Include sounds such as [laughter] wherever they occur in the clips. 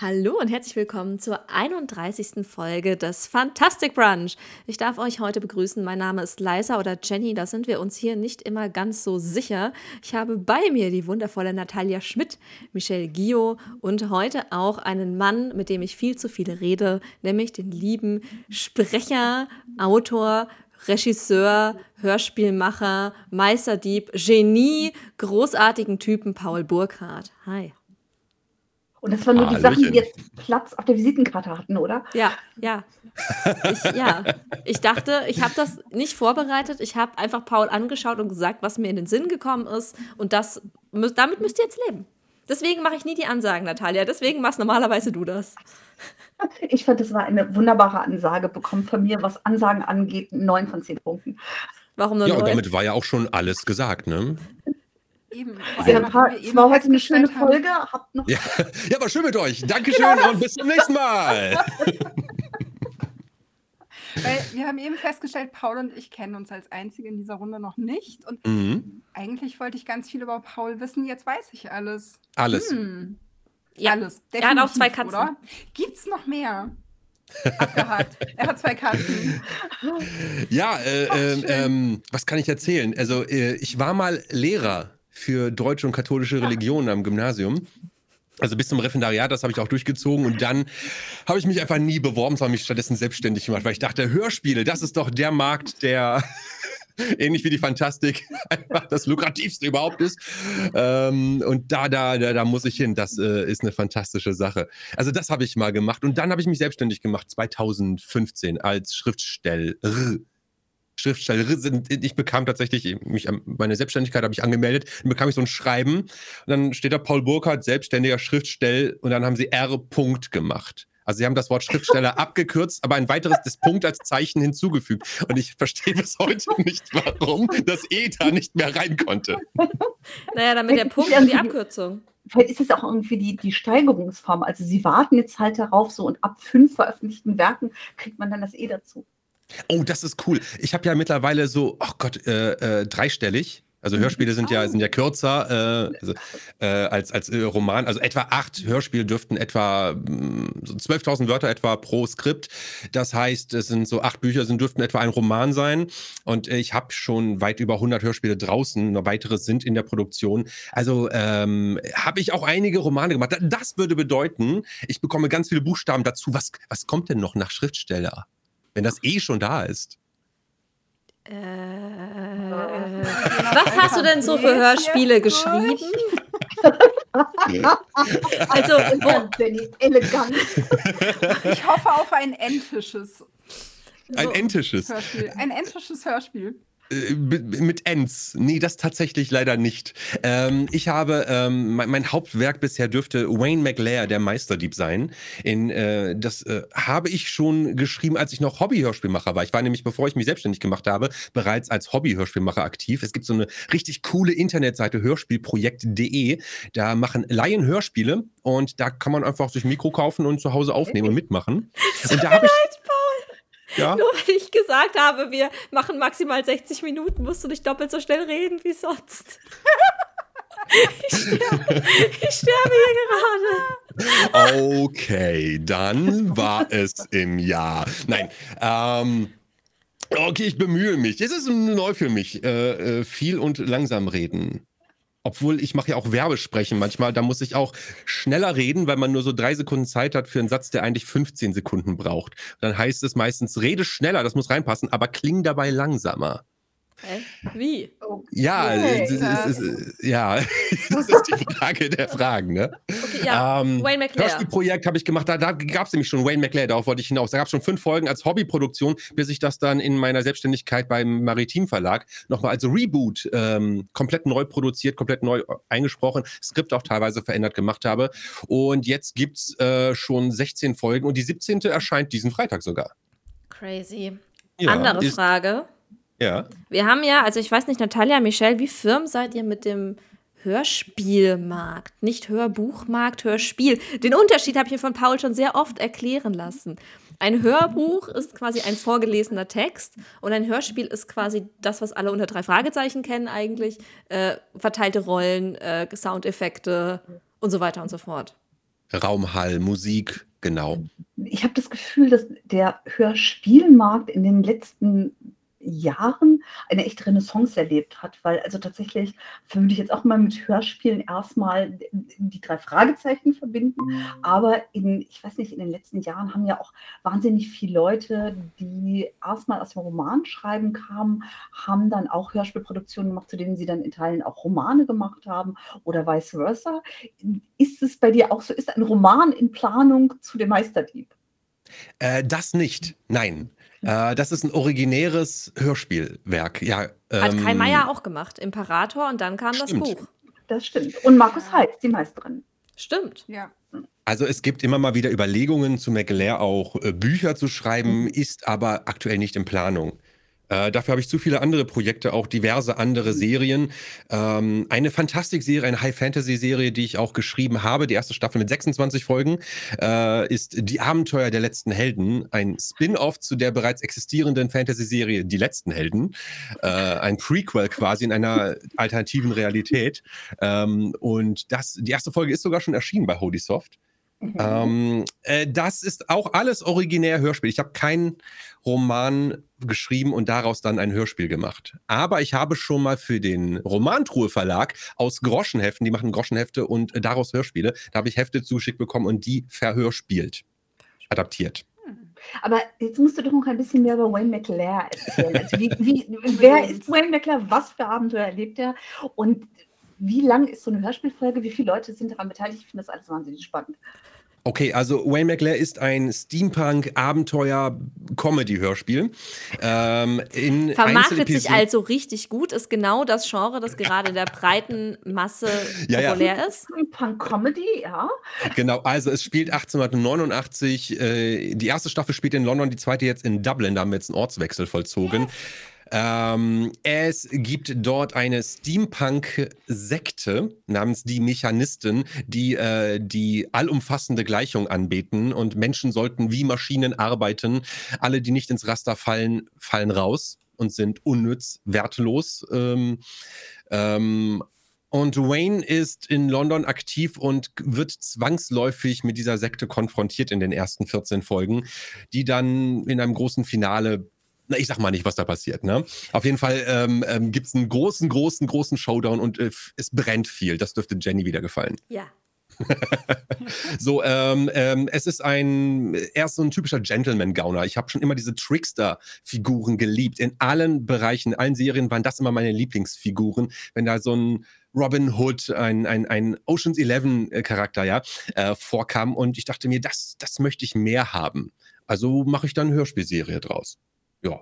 Hallo und herzlich willkommen zur 31. Folge des Fantastic Brunch. Ich darf euch heute begrüßen. Mein Name ist Liza oder Jenny. Da sind wir uns hier nicht immer ganz so sicher. Ich habe bei mir die wundervolle Natalia Schmidt, Michelle Gio und heute auch einen Mann, mit dem ich viel zu viel rede, nämlich den lieben Sprecher, Autor, Regisseur, Hörspielmacher, Meisterdieb, Genie, großartigen Typen Paul Burkhardt. Hi. Und das waren nur die Sachen, die jetzt Platz auf der Visitenkarte hatten, oder? Ja, ja. Ich, ja. ich dachte, ich habe das nicht vorbereitet. Ich habe einfach Paul angeschaut und gesagt, was mir in den Sinn gekommen ist. Und das, damit müsst ihr jetzt leben. Deswegen mache ich nie die Ansagen, Natalia. Deswegen machst normalerweise du das. Ich fand, das war eine wunderbare Ansage. Bekommt von mir, was Ansagen angeht, neun von zehn Punkten. Warum nur Ja, und damit war ja auch schon alles gesagt, ne? Eben. Ja, es war heute eine schöne Folge. [laughs] Habt noch ja, ja, war schön mit euch. Dankeschön genau und bis zum nächsten Mal. [laughs] Weil wir haben eben festgestellt, Paul und ich kennen uns als Einzige in dieser Runde noch nicht. Und mhm. eigentlich wollte ich ganz viel über Paul wissen. Jetzt weiß ich alles. Alles. Hm. Ja, alles. Er hat auch zwei Katzen. Oder? Gibt's noch mehr? Abgehakt. er hat zwei Katzen. Ja, äh, äh, ähm, was kann ich erzählen? Also, äh, ich war mal Lehrer für deutsche und katholische Religionen am Gymnasium. Also bis zum Referendariat, das habe ich auch durchgezogen und dann habe ich mich einfach nie beworben, sondern mich stattdessen selbstständig gemacht, weil ich dachte, Hörspiele, das ist doch der Markt, der [laughs] ähnlich wie die Fantastik [laughs] einfach das lukrativste überhaupt ist. Ähm, und da, da, da, da muss ich hin. Das äh, ist eine fantastische Sache. Also das habe ich mal gemacht und dann habe ich mich selbstständig gemacht 2015 als Schriftsteller. Schriftstellerin sind. Ich bekam tatsächlich, mich, meine Selbstständigkeit habe ich angemeldet, dann bekam ich so ein Schreiben und dann steht da Paul Burkhardt, selbstständiger Schriftstell und dann haben sie R. Punkt gemacht. Also sie haben das Wort Schriftsteller [laughs] abgekürzt, aber ein weiteres das Punkt als Zeichen hinzugefügt. Und ich verstehe bis heute nicht, warum das E da nicht mehr rein konnte. Naja, damit der Punkt und die Abkürzung. Vielleicht ist es auch irgendwie die, die Steigerungsform. Also sie warten jetzt halt darauf so und ab fünf veröffentlichten Werken kriegt man dann das E dazu. Oh, das ist cool. Ich habe ja mittlerweile so, ach oh Gott, äh, äh, dreistellig. Also mhm. Hörspiele sind ja, sind ja kürzer äh, also, äh, als, als äh, Roman. Also etwa acht Hörspiele dürften etwa mm, so 12.000 Wörter etwa pro Skript. Das heißt, es sind so acht Bücher, sind dürften etwa ein Roman sein. Und ich habe schon weit über 100 Hörspiele draußen. Noch weitere sind in der Produktion. Also ähm, habe ich auch einige Romane gemacht. Das würde bedeuten, ich bekomme ganz viele Buchstaben dazu. Was, was kommt denn noch nach Schriftsteller? Wenn das eh schon da ist? Äh, was hast du denn so für Hörspiele geschrieben? also, [laughs] wo, elegant. Ich hoffe auf ein entisches. Ein entisches. Hörspiel. Ein entisches Hörspiel. Äh, mit Ends. Nee, das tatsächlich leider nicht. Ähm, ich habe, ähm, mein, mein, Hauptwerk bisher dürfte Wayne McLair, der Meisterdieb sein. In, äh, das äh, habe ich schon geschrieben, als ich noch Hobby-Hörspielmacher war. Ich war nämlich, bevor ich mich selbstständig gemacht habe, bereits als Hobby-Hörspielmacher aktiv. Es gibt so eine richtig coole Internetseite, hörspielprojekt.de. Da machen Laien Hörspiele und da kann man einfach sich Mikro kaufen und zu Hause aufnehmen und mitmachen. [laughs] Und da habe ich. Ja? [laughs] Nur weil ich gesagt habe, wir machen maximal 60 Minuten, musst du nicht doppelt so schnell reden wie sonst. [laughs] ich, sterbe, ich sterbe hier gerade. Okay, dann war es im Jahr. Nein, ähm. Okay, ich bemühe mich. Es ist neu für mich. Äh, äh, viel und langsam reden. Obwohl ich mache ja auch Werbesprechen manchmal, da muss ich auch schneller reden, weil man nur so drei Sekunden Zeit hat für einen Satz, der eigentlich 15 Sekunden braucht. Dann heißt es meistens, rede schneller, das muss reinpassen, aber kling dabei langsamer. Wie? Ja, okay, das, ist, ja, [laughs] das ist die Frage der Fragen. Ne? Okay, ja. Ähm, Wayne McLear. Hörspielprojekt habe ich gemacht, da, da gab es nämlich schon Wayne McLear, darauf wollte ich hinaus. Da gab es schon fünf Folgen als Hobbyproduktion, bis ich das dann in meiner Selbstständigkeit beim Maritim Verlag nochmal als Reboot ähm, komplett neu produziert, komplett neu eingesprochen, Skript auch teilweise verändert gemacht habe. Und jetzt gibt es äh, schon 16 Folgen und die 17. erscheint diesen Freitag sogar. Crazy. Ja, Andere Frage. Ja. Wir haben ja, also ich weiß nicht, Natalia, Michelle, wie firm seid ihr mit dem Hörspielmarkt? Nicht Hörbuchmarkt, Hörspiel. Den Unterschied habe ich mir von Paul schon sehr oft erklären lassen. Ein Hörbuch ist quasi ein vorgelesener Text und ein Hörspiel ist quasi das, was alle unter drei Fragezeichen kennen eigentlich. Äh, verteilte Rollen, äh, Soundeffekte und so weiter und so fort. Raumhall, Musik, genau. Ich habe das Gefühl, dass der Hörspielmarkt in den letzten Jahren eine echte Renaissance erlebt hat, weil also tatsächlich würde ich jetzt auch mal mit Hörspielen erstmal die drei Fragezeichen verbinden, aber in, ich weiß nicht, in den letzten Jahren haben ja auch wahnsinnig viele Leute, die erstmal aus dem Romanschreiben kamen, haben dann auch Hörspielproduktionen gemacht, zu denen sie dann in Teilen auch Romane gemacht haben oder vice versa. Ist es bei dir auch so? Ist ein Roman in Planung zu dem Meisterdieb? Äh, das nicht, nein. Äh, das ist ein originäres Hörspielwerk. Ja, Hat Kai ähm, Meier auch gemacht, Imperator, und dann kam das Stimmt. Buch. Das stimmt. Und Markus Heitz, die Meisterin. Stimmt. Ja. Also es gibt immer mal wieder Überlegungen zu McLair auch äh, Bücher zu schreiben, Mhm. ist aber aktuell nicht in Planung. Äh, dafür habe ich zu viele andere Projekte, auch diverse andere Serien. Ähm, eine Fantastik-Serie, eine High-Fantasy-Serie, die ich auch geschrieben habe, die erste Staffel mit 26 Folgen, äh, ist Die Abenteuer der letzten Helden, ein Spin-off zu der bereits existierenden Fantasy-Serie Die letzten Helden, äh, ein Prequel quasi in einer alternativen Realität. Ähm, und das, die erste Folge ist sogar schon erschienen bei Holy Soft. Mhm. Ähm, äh, das ist auch alles originär Hörspiel. Ich habe keinen Roman geschrieben und daraus dann ein Hörspiel gemacht. Aber ich habe schon mal für den Romantruhe Verlag aus Groschenheften, die machen Groschenhefte und äh, daraus Hörspiele, da habe ich Hefte zugeschickt bekommen und die verhörspielt, adaptiert. Aber jetzt musst du doch noch ein bisschen mehr über Wayne McLair erzählen. Also wie, wie, [laughs] wer ist Wayne McLair? Was für Abenteuer erlebt er? Und wie lang ist so eine Hörspielfolge? Wie viele Leute sind daran beteiligt? Ich finde das alles wahnsinnig spannend. Okay, also Wayne McLair ist ein Steampunk-Abenteuer-Comedy-Hörspiel. Ähm, Vermarktet sich also richtig gut, ist genau das Genre, das gerade in der breiten Masse [laughs] Ja, ja. populär ist. Punk-Comedy, ja. Genau, also es spielt 1889, äh, die erste Staffel spielt in London, die zweite jetzt in Dublin, da haben wir jetzt einen Ortswechsel vollzogen. Ähm, es gibt dort eine Steampunk-Sekte namens die Mechanisten, die äh, die allumfassende Gleichung anbeten und Menschen sollten wie Maschinen arbeiten. Alle, die nicht ins Raster fallen, fallen raus und sind unnütz, wertlos. Ähm, ähm, und Wayne ist in London aktiv und wird zwangsläufig mit dieser Sekte konfrontiert in den ersten 14 Folgen, die dann in einem großen Finale, na, ich sag mal nicht, was da passiert, ne? Auf jeden Fall ähm, ähm, gibt es einen großen, großen, großen Showdown und äh, es brennt viel. Das dürfte Jenny wieder gefallen. Ja. [laughs] So, ähm, ähm, es ist ein, er ist so ein typischer Gentleman-Gauner. Ich habe schon immer diese Trickster-Figuren geliebt. In allen Bereichen, in allen Serien waren das immer meine Lieblingsfiguren. Wenn da so ein Robin Hood, ein, ein, ein Ocean's Eleven-Charakter, ja, äh, vorkam und ich dachte mir, das, das möchte ich mehr haben. Also mache ich dann eine Hörspielserie draus. Ja.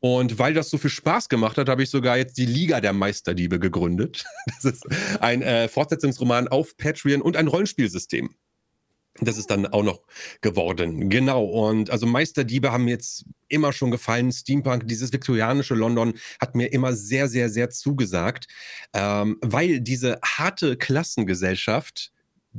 Und weil das so viel Spaß gemacht hat, habe ich sogar jetzt die Liga der Meisterdiebe gegründet. [laughs] Das ist ein äh, Fortsetzungsroman auf Patreon und ein Rollenspielsystem. Das ist dann auch noch geworden. Genau. Und also Meisterdiebe haben mir jetzt immer schon gefallen. Steampunk, dieses viktorianische London hat mir immer sehr, sehr, sehr zugesagt, ähm, weil diese harte Klassengesellschaft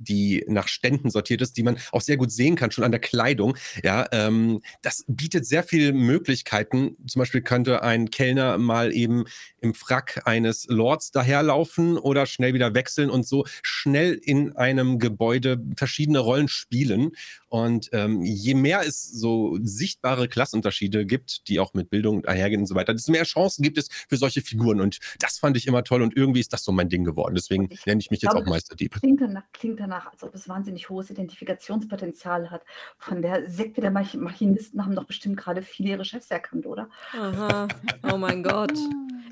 die nach Ständen sortiert ist, die man auch sehr gut sehen kann, schon an der Kleidung. Ja, ähm, das bietet sehr viele Möglichkeiten. Zum Beispiel könnte ein Kellner mal eben im Frack eines Lords daherlaufen oder schnell wieder wechseln und so schnell in einem Gebäude verschiedene Rollen spielen. Und ähm, je mehr es so sichtbare Klassenunterschiede gibt, die auch mit Bildung einhergehen und so weiter, desto mehr Chancen gibt es für solche Figuren. Und das fand ich immer toll und irgendwie ist das so mein Ding geworden. Deswegen ich nenne ich mich jetzt glaube, auch Meisterdieb. Klingt danach, klingt danach, als ob es wahnsinnig hohes Identifikationspotenzial hat. Von der Sekte der Mach Machinisten haben doch bestimmt gerade viele ihre Chefs erkannt, oder? Aha. Oh mein Gott.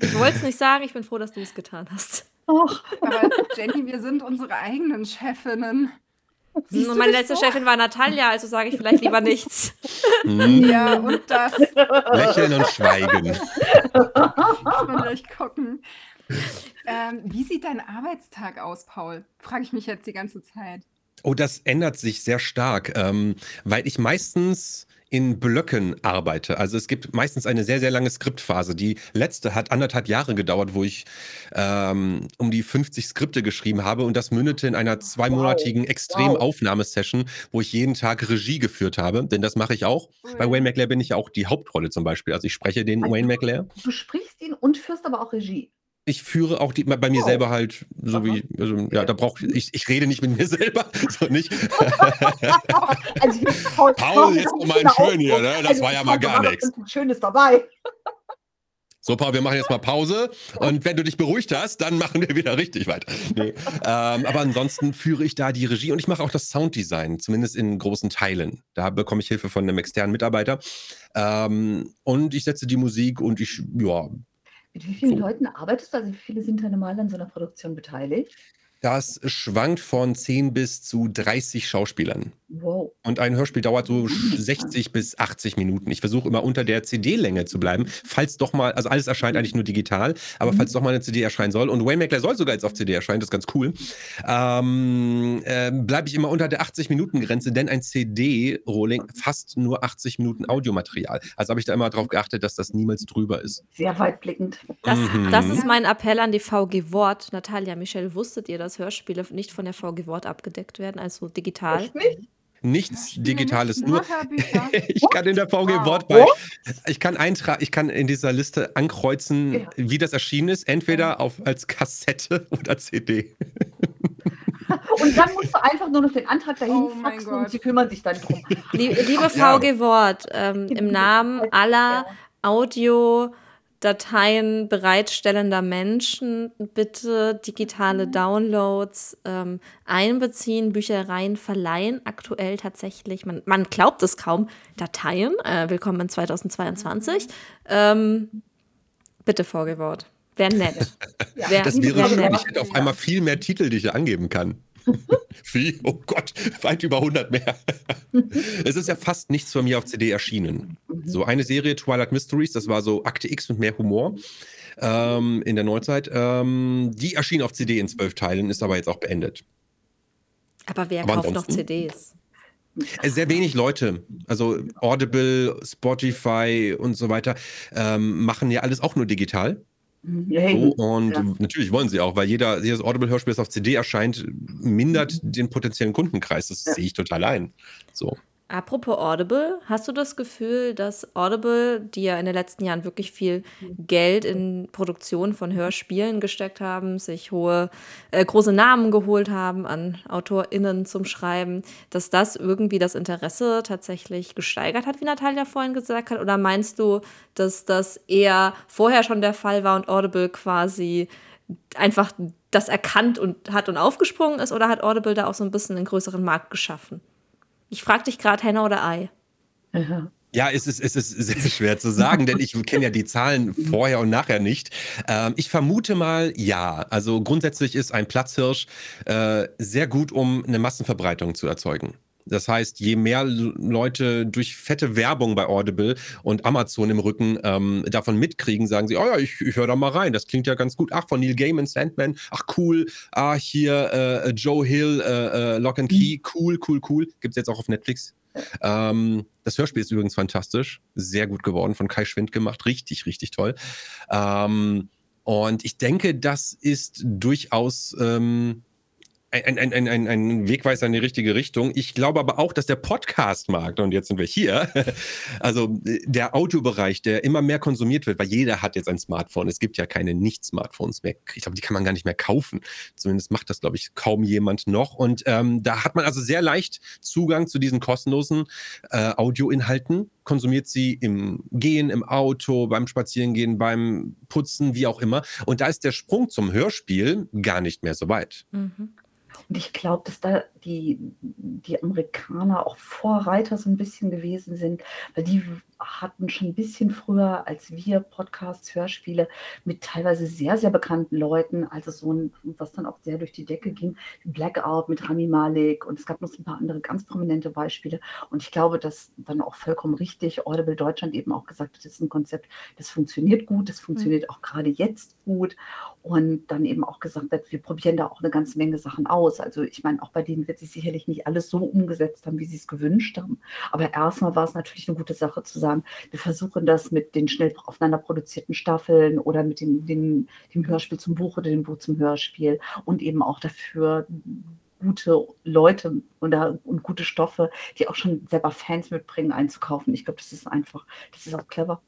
Ich wollte es nicht sagen, ich bin froh, dass du es getan hast. Och, Aber Jenny, wir sind unsere eigenen Chefinnen. siehst Und meine letzte so? Chefin war Natalia, also sage ich vielleicht lieber nichts. Hm, Ja, und das. Lächeln und schweigen. Gleich gucken. Ähm, wie sieht dein Arbeitstag aus, Paul? Frage ich mich jetzt die ganze Zeit. Oh, das ändert sich sehr stark, ähm, weil ich meistens in Blöcken arbeite. Also es gibt meistens eine sehr, sehr lange Skriptphase. Die letzte hat anderthalb Jahre gedauert, wo ich ähm, um die 50 Skripte geschrieben habe und das mündete in einer zweimonatigen Wow. Extrem-Aufnahmesession, wo ich jeden Tag Regie geführt habe, denn das mache ich auch. Bei Wayne McLair bin ich ja auch die Hauptrolle zum Beispiel. Also ich spreche den Also- Wayne McLair. Du sprichst ihn und führst aber auch Regie. Ich führe auch die, bei mir oh. selber halt, so Aha. wie, also ja, da brauche ich, ich, rede nicht mit mir [laughs] selber, so nicht. [laughs] also, Paul, Paul, jetzt mal ein schön hier, ne? Das also, war ja mal gar nichts. Schönes dabei. So, Paul, wir machen jetzt mal Pause und wenn du dich beruhigt hast, dann machen wir wieder richtig weiter. Nee. Ähm, aber ansonsten führe ich da die Regie und ich mache auch das Sounddesign, zumindest in großen Teilen. Da bekomme ich Hilfe von einem externen Mitarbeiter. Ähm, und ich setze die Musik und ich, ja, mit wie vielen. Leuten arbeitest du? Also wie viele sind da normal an so einer Produktion beteiligt? Das schwankt von 10 bis zu 30 Schauspielern. Wow. Und ein Hörspiel dauert so 60 bis 80 Minuten. Ich versuche immer unter der CD-Länge zu bleiben, falls doch mal, also alles erscheint eigentlich nur digital, aber mhm. falls doch mal eine CD erscheinen soll, und Waymaker soll sogar jetzt auf CD erscheinen, das ist ganz cool, ähm, äh, bleibe ich immer unter der 80-Minuten-Grenze, denn ein CD-Rolling fasst nur 80 Minuten Audiomaterial. Also habe ich da immer darauf geachtet, dass das niemals drüber ist. Sehr weitblickend. Das, mhm. das ist mein Appell an die VG Wort. Natalia, Michelle, wusstet ihr, dass Hörspiele nicht von der VG Wort abgedeckt werden, also digital? Echt nicht? Nichts Digitales, nur [laughs] ich kann in der VG Wort bei, ich kann eintragen, ich kann in dieser Liste ankreuzen, ja. wie das erschienen ist, entweder auf, als Kassette [laughs] oder CD. [laughs] Und dann musst du einfach nur noch den Antrag dahin oh faxen und sie kümmern sich dann drum. Liebe VG Wort, ähm, im Namen aller Audio- Dateien bereitstellender Menschen bitte digitale mhm. Downloads ähm, einbeziehen. Büchereien verleihen aktuell tatsächlich, man, man glaubt es kaum, Dateien. Äh, willkommen in 2022. Mhm. Ähm, bitte Vorgewort. Wäre nett. ja, [laughs] wär, das wäre schön. Ich hätte auf einmal viel mehr Titel, die ich angeben kann. [laughs] Wie? Oh Gott, weit über 100 mehr. es ist ja fast nichts von mir auf CD erschienen. Mhm. So eine Serie, Twilight Mysteries, das war so Akte X mit mehr Humor ähm, in der Neuzeit. Ähm, die erschien auf CD in zwölf Teilen, ist aber jetzt auch beendet. Aber wer aber kauft noch CDs? Äh, sehr wenig Leute, also Audible, Spotify und so weiter, ähm, machen ja alles auch nur digital. Ja, so, und ja. natürlich wollen sie auch, weil jeder, jedes Audible-Hörspiel, das auf CD erscheint, mindert mhm. den potenziellen Kundenkreis. Das ja. sehe ich total ein. So. Apropos Audible, hast du das Gefühl, dass Audible, die ja in den letzten Jahren wirklich viel Geld in Produktion von Hörspielen gesteckt haben, sich hohe, äh, große Namen geholt haben an AutorInnen zum Schreiben, dass das irgendwie das Interesse tatsächlich gesteigert hat, wie Natalia vorhin gesagt hat? Oder meinst du, dass das eher vorher schon der Fall war und Audible quasi einfach das erkannt und hat und aufgesprungen ist? Oder hat Audible da auch so ein bisschen einen größeren Markt geschaffen? Ich frage dich gerade, Henne oder Ei? Ja, es ist, es ist sehr schwer zu sagen, denn ich kenne ja die Zahlen vorher und nachher nicht. Ähm, ich vermute mal ja. Also grundsätzlich ist ein Platzhirsch äh, sehr gut, um eine Massenverbreitung zu erzeugen. Das heißt, je mehr Leute durch fette Werbung bei Audible und Amazon im Rücken ähm, davon mitkriegen, sagen sie, oh ja, ich, ich höre da mal rein, das klingt ja ganz gut. Ach, von Neil Gaiman, Sandman, ach cool. Ah, hier äh, Joe Hill, äh, äh, Lock and Key, cool, cool, cool. Gibt es jetzt auch auf Netflix. Ähm, das Hörspiel ist übrigens fantastisch, sehr gut geworden, von Kai Schwind gemacht, richtig, richtig toll. Ähm, und ich denke, das ist durchaus ähm, ein, ein, ein, ein, ein Wegweiser in die richtige Richtung. Ich glaube aber auch, dass der Podcast-Markt, und jetzt sind wir hier, [laughs] also der Audiobereich, der immer mehr konsumiert wird, weil jeder hat jetzt ein Smartphone. Es gibt ja keine Nicht-Smartphones mehr. Ich glaube, die kann man gar nicht mehr kaufen. Zumindest macht das, glaube ich, kaum jemand noch. Und ähm, da hat man also sehr leicht Zugang zu diesen kostenlosen äh, Audioinhalten, konsumiert sie im Gehen, im Auto, beim Spazierengehen, beim Putzen, wie auch immer. Und da ist der Sprung zum Hörspiel gar nicht mehr so weit. Mhm. Und ich glaube, dass da die, die Amerikaner auch Vorreiter so ein bisschen gewesen sind, weil die hatten schon ein bisschen früher als wir Podcasts, Hörspiele mit teilweise sehr, sehr bekannten Leuten, also so ein, was dann auch sehr durch die Decke ging, Blackout mit Rami Malek und es gab noch ein paar andere ganz prominente Beispiele. Und ich glaube, dass dann auch vollkommen richtig Audible Deutschland eben auch gesagt hat, das ist ein Konzept, das funktioniert gut, das funktioniert mhm. auch gerade jetzt gut. Und dann eben auch gesagt hat, wir probieren da auch eine ganze Menge Sachen aus. Also ich meine, auch bei denen wird sich sicherlich nicht alles so umgesetzt haben, wie sie es gewünscht haben. Aber erstmal war es natürlich eine gute Sache zu sagen, wir versuchen das mit den schnell aufeinander produzierten Staffeln oder mit dem, dem, dem Hörspiel zum Buch oder dem Buch zum Hörspiel und eben auch dafür gute Leute und, und gute Stoffe, die auch schon selber Fans mitbringen, einzukaufen. Ich glaube, das ist einfach, das ist auch clever.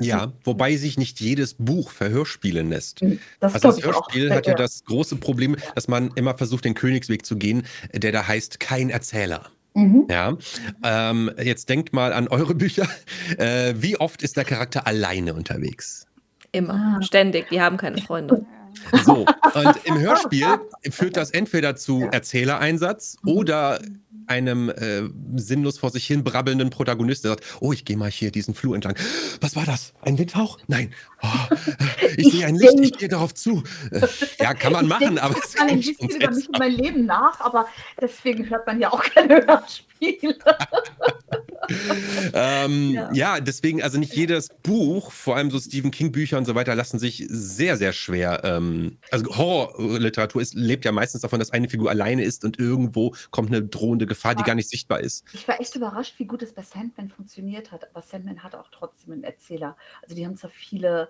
Ja, [laughs] wobei sich nicht jedes Buch verhörspielen lässt. Hm, das Also das. Hörspiel hat ja ja. das große Problem, dass man immer versucht, den Königsweg zu gehen, der da heißt kein Erzähler. Mhm. Ja, ähm, jetzt denkt mal an eure Bücher. Äh, wie oft ist der Charakter alleine unterwegs? Immer. Ah. Ständig. Die haben keine Freunde. [laughs] So, und im [laughs] Hörspiel führt das entweder zu. Erzählereinsatz Mhm. oder einem äh, sinnlos vor sich hin brabbelnden Protagonisten, der sagt, oh, ich gehe mal hier diesen Flur entlang. Was war das? Ein Windhauch? Nein. Oh, ich Ich sehe ein Licht, ich gehe darauf zu. Äh, ja, kann man Ich machen, denke aber es mal ein bisschen über mich und mein Leben nach, aber deswegen hört man ja auch keine Hörspiele. Ähm, ja. Ja. deswegen, also nicht jedes Buch, vor allem so Stephen King-Bücher und so weiter, lassen sich sehr, sehr schwer. Ähm, also Horrorliteratur ist, lebt ja meistens davon, dass eine Figur alleine ist und irgendwo kommt eine drohende Gefahr, die gar nicht sichtbar ist. Ich war echt überrascht, wie gut es bei Sandman funktioniert hat. Aber Sandman hat auch trotzdem einen Erzähler. Also die haben zwar viele,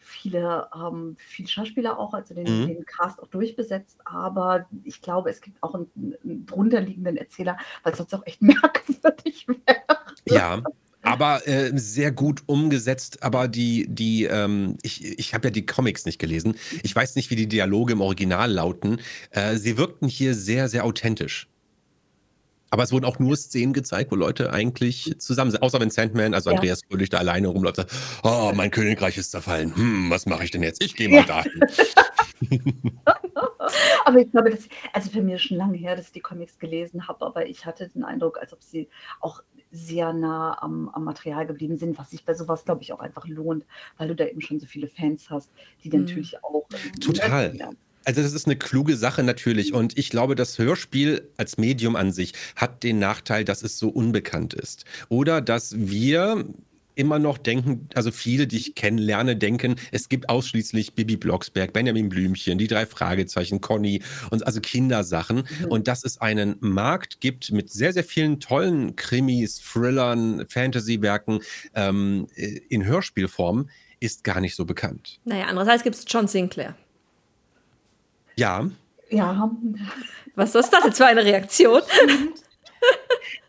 viele, ähm, viele Schauspieler auch, also den, Mhm. den Cast auch durchbesetzt, aber ich glaube, es gibt auch einen, einen drunterliegenden Erzähler, weil sonst auch echt [laughs] merkwürdig wäre. Ja. Aber äh, sehr gut umgesetzt. Aber die, die, ähm, ich, ich habe ja die Comics nicht gelesen. Ich weiß nicht, wie die Dialoge im Original lauten. Äh, sie wirkten hier sehr, sehr authentisch. Aber es wurden auch nur Szenen gezeigt, wo Leute eigentlich zusammen sind. Außer wenn Sandman, also Ja. Andreas Fröhlich, da alleine rumläuft und sagt, oh, mein Königreich ist zerfallen. Hm, was mache ich denn jetzt? Ich gehe mal Ja. dahin. [laughs] Aber ich glaube, das, also für mich ist schon lange her, dass ich die Comics gelesen habe, aber ich hatte den Eindruck, als ob sie auch sehr nah am, am Material geblieben sind, was sich bei sowas, glaube ich, auch einfach lohnt, weil du da eben schon so viele Fans hast, die Mhm. natürlich auch. Total. Ja. Also das ist eine kluge Sache natürlich und ich glaube, das Hörspiel als Medium an sich hat den Nachteil, dass es so unbekannt ist. Oder dass wir immer noch denken, also viele, die ich kennenlerne, denken, es gibt ausschließlich Bibi Blocksberg, Benjamin Blümchen, die drei Fragezeichen, Conny und also Kindersachen. Mhm. Und dass es einen Markt gibt mit sehr, sehr vielen tollen Krimis, Thrillern, Fantasy-Werken ähm, äh, in Hörspielform, ist gar nicht so bekannt. Naja, andererseits gibt es John Sinclair. Ja, Ja, Was ist das jetzt für eine Reaktion?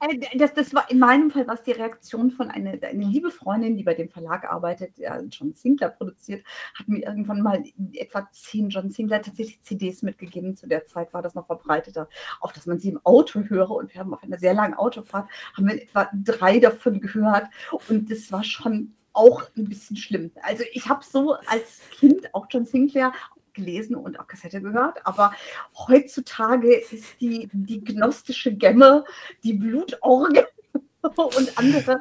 Äh, Das, das war in meinem Fall war es die Reaktion von einer eine liebe Freundin, die bei dem Verlag arbeitet, der John Sinclair produziert, hat mir irgendwann mal etwa zehn John Sinclair tatsächlich CDs mitgegeben. Zu der Zeit war das noch verbreiteter, auch dass man sie im Auto höre. Und wir haben auf einer sehr langen Autofahrt haben wir etwa drei davon gehört. Und das war schon auch ein bisschen schlimm. Also ich habe so als Kind auch John Sinclair gelesen und auch Kassette gehört, aber heutzutage ist die, die gnostische Gemme, die Blutorgel [laughs] und andere.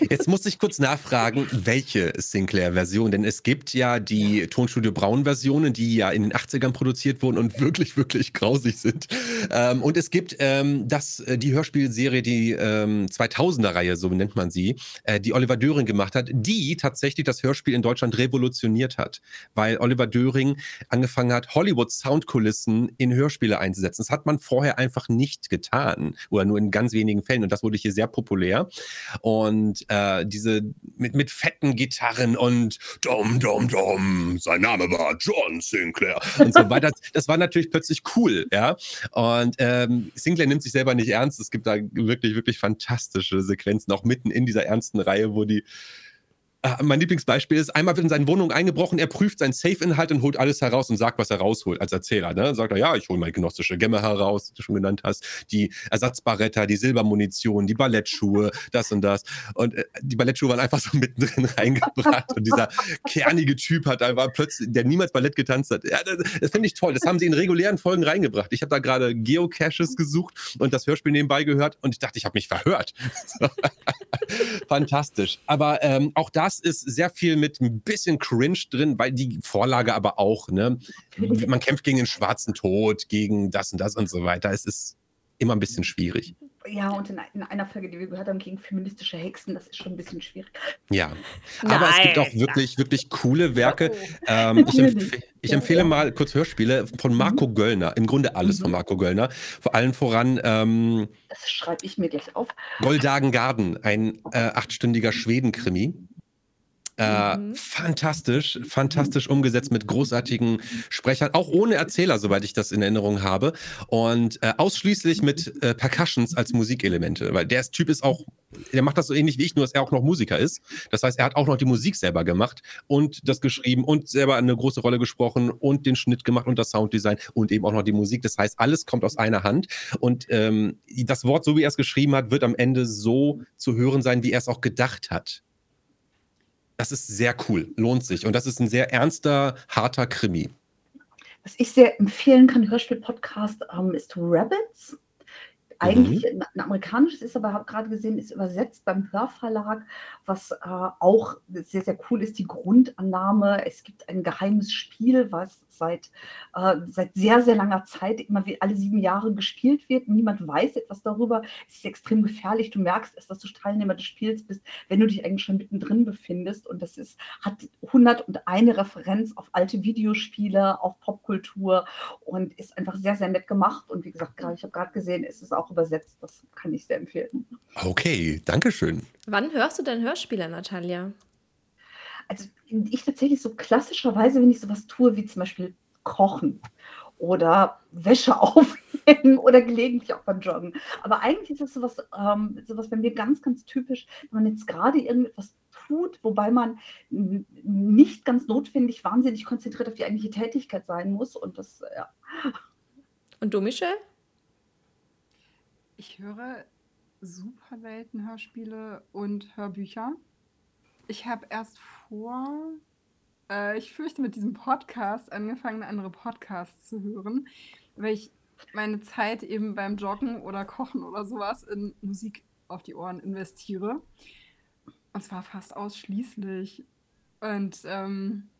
Jetzt muss ich kurz nachfragen, welche Sinclair-Version, denn es gibt ja die Tonstudio Braun-Versionen, die ja in den 80ern produziert wurden und wirklich, wirklich grausig sind. Ähm, und es gibt ähm, das, äh, die Hörspielserie, die ähm, 2000er-Reihe, so nennt man sie, äh, die Oliver Döring gemacht hat, die tatsächlich das Hörspiel in Deutschland revolutioniert hat, weil Oliver Döring angefangen hat, Hollywood-Soundkulissen in Hörspiele einzusetzen. Das hat man vorher einfach nicht getan oder nur in ganz wenigen Fällen und das wurde hier sehr populär. Und äh, diese mit, mit fetten Gitarren und Dom, Dom, Dom, sein Name war John Sinclair und so weiter. Das war natürlich plötzlich cool, ja. Und ähm, Sinclair nimmt sich selber nicht ernst. Es gibt da wirklich, wirklich fantastische Sequenzen, auch mitten in dieser ernsten Reihe, wo die äh, mein Lieblingsbeispiel ist, einmal wird in seine Wohnung eingebrochen, er prüft seinen Safe-Inhalt und holt alles heraus und sagt, was er rausholt als Erzähler. Ne? Sagt er, ja, ich hole meine gnostische Gemme heraus, die du schon genannt hast, die Ersatzbarretta, die Silbermunition, die Ballettschuhe, das und das. Und äh, die Ballettschuhe waren einfach so [laughs] mittendrin reingebracht und dieser kernige Typ hat einfach plötzlich, der niemals Ballett getanzt hat. Ja, das das finde ich toll. Das haben sie in regulären Folgen reingebracht. Ich habe da gerade Geocaches gesucht und das Hörspiel nebenbei gehört und ich dachte, ich habe mich verhört. [laughs] [laughs] Fantastisch. Aber ähm, auch das ist sehr viel mit ein bisschen Cringe drin, weil die Vorlage aber auch, ne? Man kämpft gegen den schwarzen Tod, gegen das und das und so weiter. Es ist immer ein bisschen schwierig. Ja, und in, in einer Folge, die wir gehört haben, gegen feministische Hexen, das ist schon ein bisschen schwierig. Ja. Aber es gibt auch Nein. wirklich, wirklich coole Werke. Oh. Ähm, [laughs] ich, empf ich empfehle ja. mal kurz Hörspiele von Marco Göllner. Im Grunde alles von Mhm. Marco Göllner. Vor allem voran ähm, Das schreibe ich mir gleich auf. Goldhagen Garden, ein äh, achtstündiger Schweden-Krimi. Äh, mhm. Fantastisch, fantastisch umgesetzt mit großartigen Sprechern, auch ohne Erzähler, soweit ich das in Erinnerung habe. Und äh, ausschließlich mit äh, Percussions als Musikelemente, weil der Typ ist auch, der macht das so ähnlich wie ich, nur dass er auch noch Musiker ist. Das heißt, er hat auch noch die Musik selber gemacht und das geschrieben und selber eine große Rolle gesprochen und den Schnitt gemacht und das Sounddesign und eben auch noch die Musik. Das heißt, alles kommt aus einer Hand. Und ähm, das Wort, so wie er es geschrieben hat, wird am Ende so zu hören sein, wie er es auch gedacht hat. Das ist sehr cool, lohnt sich. Und das ist ein sehr ernster, harter Krimi. Was ich sehr empfehlen kann, Hörspiel-Podcast, ähm, ist Rabbits eigentlich mhm. ein amerikanisches ist, aber habe gerade gesehen, ist übersetzt beim Hörverlag, was äh, auch sehr, sehr cool ist, die Grundannahme. Es gibt ein geheimes Spiel, was seit, äh, seit sehr, sehr langer Zeit immer wie alle sieben Jahre gespielt wird. Niemand weiß etwas darüber. Es ist extrem gefährlich. Du merkst erst, dass du Teilnehmer des Spiels bist, wenn du dich eigentlich schon mittendrin befindest. Und das ist, hat 101 Referenz auf alte Videospiele, auf Popkultur und ist einfach sehr, sehr nett gemacht. Und wie gesagt, grad, ich habe gerade gesehen, es ist auch übersetzt. Das kann ich sehr empfehlen. Okay, danke schön. Wann hörst du denn Hörspiele, Natalia? Also ich tatsächlich so klassischerweise, wenn ich sowas tue, wie zum Beispiel Kochen oder Wäsche [laughs] aufhängen oder gelegentlich auch beim Joggen. Aber eigentlich ist das sowas, ähm, sowas bei mir ganz, ganz typisch, wenn man jetzt gerade irgendetwas tut, wobei man nicht ganz notwendig wahnsinnig konzentriert auf die eigentliche Tätigkeit sein muss. Und das, ja. Und du, Michelle? Ich höre super selten Hörspiele und Hörbücher. Ich habe erst vor, äh, ich fürchte, mit diesem Podcast angefangen, andere Podcasts zu hören, weil ich meine Zeit eben beim Joggen oder Kochen oder sowas in Musik auf die Ohren investiere. Und zwar fast ausschließlich. Und ähm,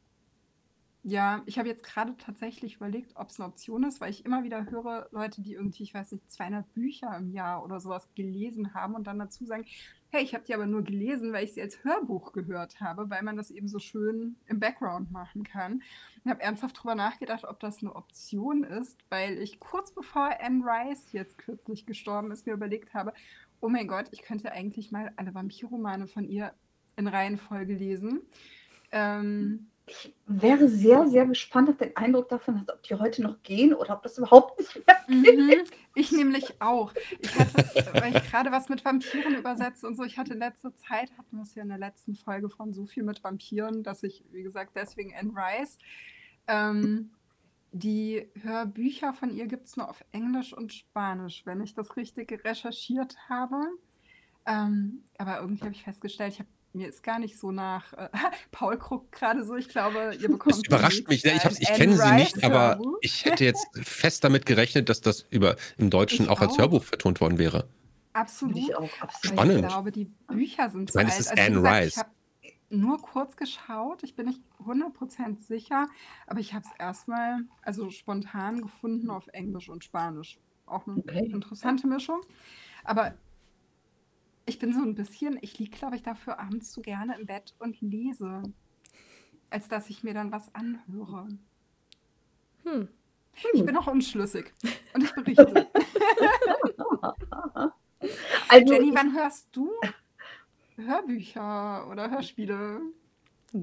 ja, ich habe jetzt gerade tatsächlich überlegt, ob es eine Option ist, weil ich immer wieder höre, Leute, die irgendwie, ich weiß nicht, 200 Bücher im Jahr oder sowas gelesen haben und dann dazu sagen, hey, ich habe die aber nur gelesen, weil ich sie als Hörbuch gehört habe, weil man das eben so schön im Background machen kann. Ich habe ernsthaft darüber nachgedacht, ob das eine Option ist, weil ich kurz bevor Anne Rice jetzt kürzlich gestorben ist, mir überlegt habe, oh mein Gott, ich könnte eigentlich mal alle Vampirromane von ihr in Reihenfolge lesen. Ähm, ich wäre sehr, sehr gespannt, ob den Eindruck davon hast, ob die heute noch gehen oder ob das überhaupt nicht mehr geht. Mhm, ich nämlich auch. Ich hatte, weil ich gerade was mit Vampiren übersetze und so, ich hatte letzte Zeit, hatten wir es ja in der letzten Folge von so viel mit Vampiren, dass ich, wie gesagt, deswegen Anne Rice. Ähm, die Hörbücher von ihr gibt es nur auf Englisch und Spanisch, wenn ich das richtig recherchiert habe. Ähm, aber irgendwie habe ich festgestellt, ich habe mir ist gar nicht so nach. Äh, [laughs] Paul guckt gerade so, ich glaube, ihr bekommt. Das überrascht mich. Ich, ich kenne sie nicht, aber ich hätte jetzt fest damit gerechnet, dass das über, im Deutschen auch, auch, als Hörbuch vertont worden wäre. Absolut. Ich auch, absolut. Spannend. Ich glaube, die Bücher sind ich meine, es ist also, Anne gesagt, Rice. Ich habe nur kurz geschaut, ich bin nicht 100% sicher, aber ich habe es erstmal, also spontan gefunden auf Englisch und Spanisch. Auch eine okay. interessante Mischung. Aber ich bin so ein bisschen, ich liege, glaube ich, dafür abends zu gerne im Bett und lese, als dass ich mir dann was anhöre. Hm. Ich bin noch unschlüssig und ich berichte. [laughs] also, Jenny, wann hörst du Hörbücher oder Hörspiele?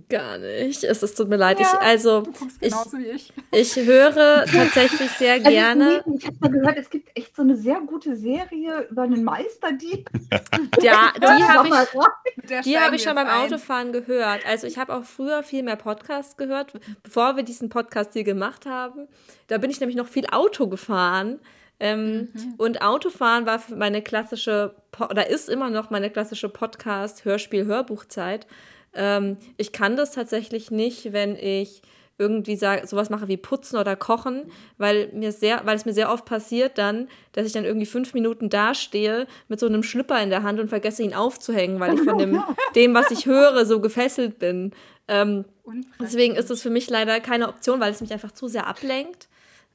Gar nicht. Es ist, tut mir leid. Ja, ich, also, ich, ich. ich höre tatsächlich [laughs] sehr also, gerne. Also, ich habe mal gehört, es gibt echt so eine sehr gute Serie über einen Meisterdieb. [laughs] Ja, [laughs] die habe ich, hab ich schon beim ein. Autofahren gehört. Also, ich habe auch früher viel mehr Podcasts gehört, bevor wir diesen Podcast hier gemacht haben. Da bin ich nämlich noch viel Auto gefahren. Ähm, mhm. Und Autofahren war meine klassische, oder ist immer noch meine klassische Podcast, Hörspiel, Hörbuchzeit. Ähm, ich kann das tatsächlich nicht, wenn ich irgendwie sag, sowas mache wie putzen oder kochen, weil mir sehr, weil es mir sehr oft passiert dann, dass ich dann irgendwie fünf Minuten dastehe mit so einem Schlüpper in der Hand und vergesse ihn aufzuhängen, weil ich von dem, [laughs] dem was ich höre, so gefesselt bin. Ähm, deswegen ist es für mich leider keine Option, weil es mich einfach zu sehr ablenkt.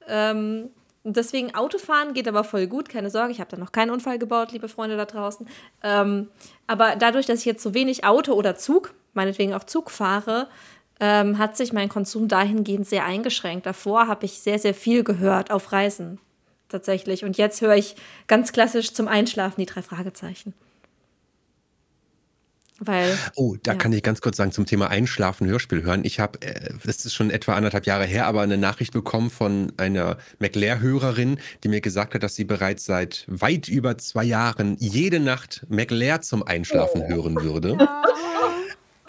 Ähm, deswegen Autofahren geht aber voll gut, keine Sorge, ich habe da noch keinen Unfall gebaut, liebe Freunde da draußen. Ähm, aber dadurch, dass ich jetzt so wenig Auto oder Zug meinetwegen auch Zug fahre, ähm, hat sich mein Konsum dahingehend sehr eingeschränkt. Davor habe ich sehr, sehr viel gehört auf Reisen tatsächlich. Und jetzt höre ich ganz klassisch zum Einschlafen die drei Fragezeichen. Weil, Oh, da ja. kann ich ganz kurz sagen zum Thema Einschlafen, Hörspiel hören. Ich habe, äh, das ist schon etwa anderthalb Jahre her, aber eine Nachricht bekommen von einer McLair-Hörerin, die mir gesagt hat, dass sie bereits seit weit über zwei Jahren jede Nacht McLair zum Einschlafen hören würde. Ah, [laughs]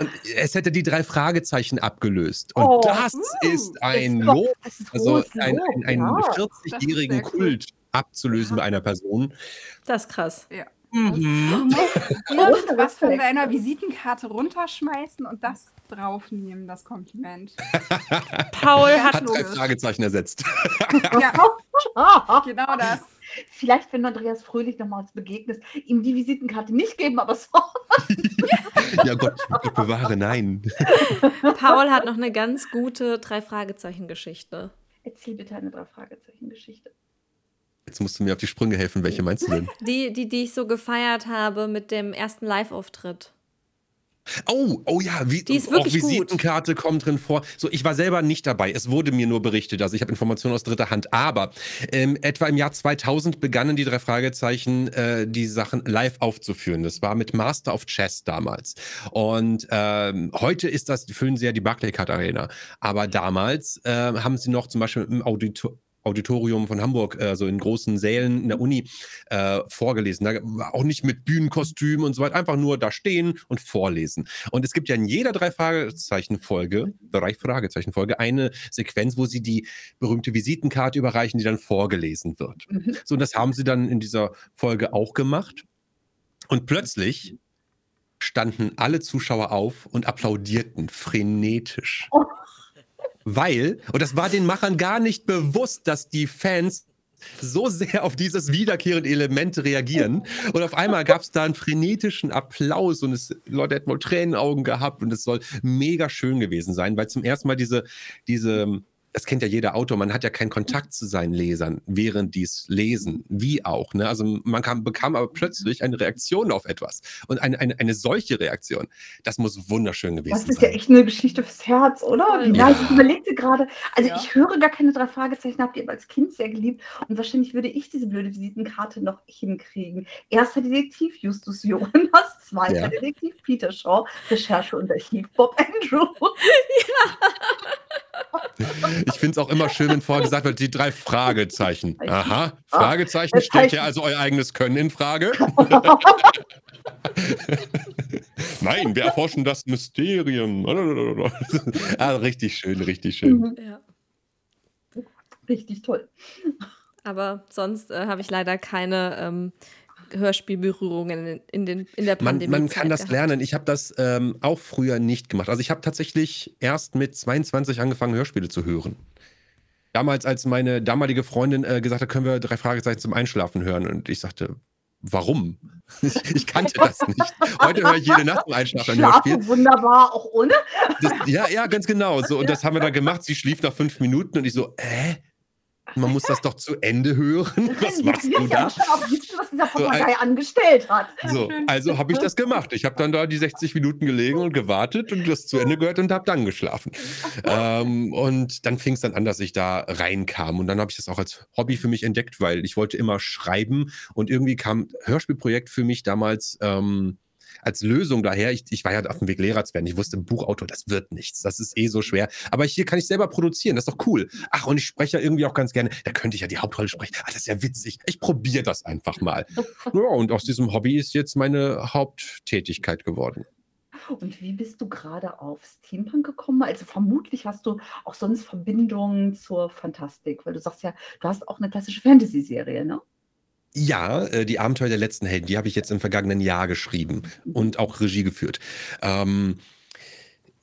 Und es hätte die drei Fragezeichen abgelöst. Und Oh, das uh, ist ein das ist Lob, ist also hohes ein, ein, einen ja. Das ist 40-jährigen sehr cool. Kult abzulösen bei einer Person. das ist krass. ja. Mhm. Du musst irgendwas von deiner Visitenkarte runterschmeißen und das draufnehmen, das Kompliment. [laughs] Paul hat, Hat drei logisch. Fragezeichen ersetzt. Ja, [laughs] genau das. Vielleicht, wenn du Andreas Fröhlich nochmals begegnest, ihm die Visitenkarte nicht geben, aber so. [laughs] ja Gott, Gott bewahre, nein. [laughs] Paul hat noch eine ganz gute Drei-Fragezeichen-Geschichte. Erzähl bitte eine Drei-Fragezeichen-Geschichte. Jetzt musst du mir auf die Sprünge helfen. Welche meinst du denn? Die, die, die ich so gefeiert habe mit dem ersten Live-Auftritt. Oh, oh ja, wie, Die ist auch wirklich gut. Visitenkarte kommt drin vor. So, ich war selber nicht dabei. Es wurde mir nur berichtet. Also ich habe Informationen aus dritter Hand. Aber ähm, etwa im Jahr 2000 begannen die drei Fragezeichen, äh, die Sachen live aufzuführen. Das war mit Master of Chess damals. Und ähm, heute ist das, füllen sie ja die Barclaycard Arena. Aber damals äh, haben sie noch zum Beispiel im Auditor Auditorium von Hamburg, also in großen Sälen in der Uni, äh, vorgelesen. Da auch nicht mit Bühnenkostüm und so weiter, einfach nur da stehen und vorlesen. Und es gibt ja in jeder drei Fragezeichen-Folge, drei Fragezeichen-Folge, eine Sequenz, wo sie die berühmte Visitenkarte überreichen, die dann vorgelesen wird. Mhm. So, und das haben sie dann in dieser Folge auch gemacht. Und plötzlich standen alle Zuschauer auf und applaudierten frenetisch. Oh. Weil, und das war den Machern gar nicht bewusst, dass die Fans so sehr auf dieses wiederkehrende Element reagieren. Und auf einmal gab es da einen frenetischen Applaus und es, Leute hätten wohl Tränenaugen gehabt und es soll mega schön gewesen sein, weil zum ersten Mal diese, diese, das kennt ja jeder Autor, man hat ja keinen Kontakt zu seinen Lesern, während die es lesen, wie auch. Ne? Also man kam, bekam aber plötzlich eine Reaktion auf etwas und eine, eine, eine solche Reaktion. Das muss wunderschön gewesen Das ist sein. ja echt eine Geschichte fürs Herz, oder? Wie Ja. nice. Ich überlegte gerade, also Ja. ich höre gar keine drei Fragezeichen, habt ihr aber als Kind sehr geliebt und wahrscheinlich würde ich diese blöde Visitenkarte noch hinkriegen. Erster Detektiv Justus Jonas, [laughs] zweiter Ja. Detektiv Peter Shaw, Recherche und Archiv Bob Andrew. [laughs] [laughs] Ich finde es auch immer schön, wenn vorher gesagt wird, die drei Fragezeichen. Aha, Ah, Fragezeichen, das stellt ihr also euer eigenes Können in Frage? [laughs] Nein, wir erforschen das Mysterium. ah, richtig schön, richtig schön. Mhm. Ja. Richtig toll. Aber sonst äh, habe ich leider keine ähm, Hörspielberührungen in, den, in der Man, Pandemie. man kann das lernen. Ich habe das ähm, auch früher nicht gemacht. Also ich habe tatsächlich erst mit 22 angefangen, Hörspiele zu hören. Damals, als meine damalige Freundin äh, gesagt hat, können wir drei Fragezeichen zum Einschlafen hören. Und ich sagte, warum? [laughs] Ich, ich kannte das nicht. Heute höre ich jede Nacht zum Einschlafen ein Hörspiel. Schlafen wunderbar, auch ohne. Das, ja, ja, ganz genau. So, und das haben wir da gemacht. Sie schlief nach fünf Minuten und ich so, äh? Man muss das doch zu Ende hören. Was machst du ja da? wissen, was dieser So, Papagei angestellt hat. So, also habe ich das gemacht. Ich habe dann da die 60 Minuten gelegen und gewartet und das zu Ende gehört und habe dann geschlafen. Ähm, und dann fing es dann an, dass ich da reinkam. Und dann habe ich das auch als Hobby für mich entdeckt, weil ich wollte immer schreiben und irgendwie kam Hörspielprojekt für mich damals ähm, als Lösung daher. Ich, ich war ja auf dem Weg, Lehrer zu werden. Ich wusste, Buchautor, das wird nichts. Das ist eh so schwer. Aber hier kann ich selber produzieren. Das ist doch cool. Ach, und ich spreche ja irgendwie auch ganz gerne. Da könnte ich ja die Hauptrolle sprechen. Ah, das ist ja witzig. Ich probiere das einfach mal. [laughs] Ja, und aus diesem Hobby ist jetzt meine Haupttätigkeit geworden. Und wie bist du gerade auf Steampunk gekommen? Also vermutlich hast du auch sonst Verbindungen zur Fantastik, weil du sagst ja, du hast auch eine klassische Fantasy-Serie, ne? Ja, äh, die Abenteuer der letzten Helden, die habe ich jetzt im vergangenen Jahr geschrieben und auch Regie geführt. Ähm, äh,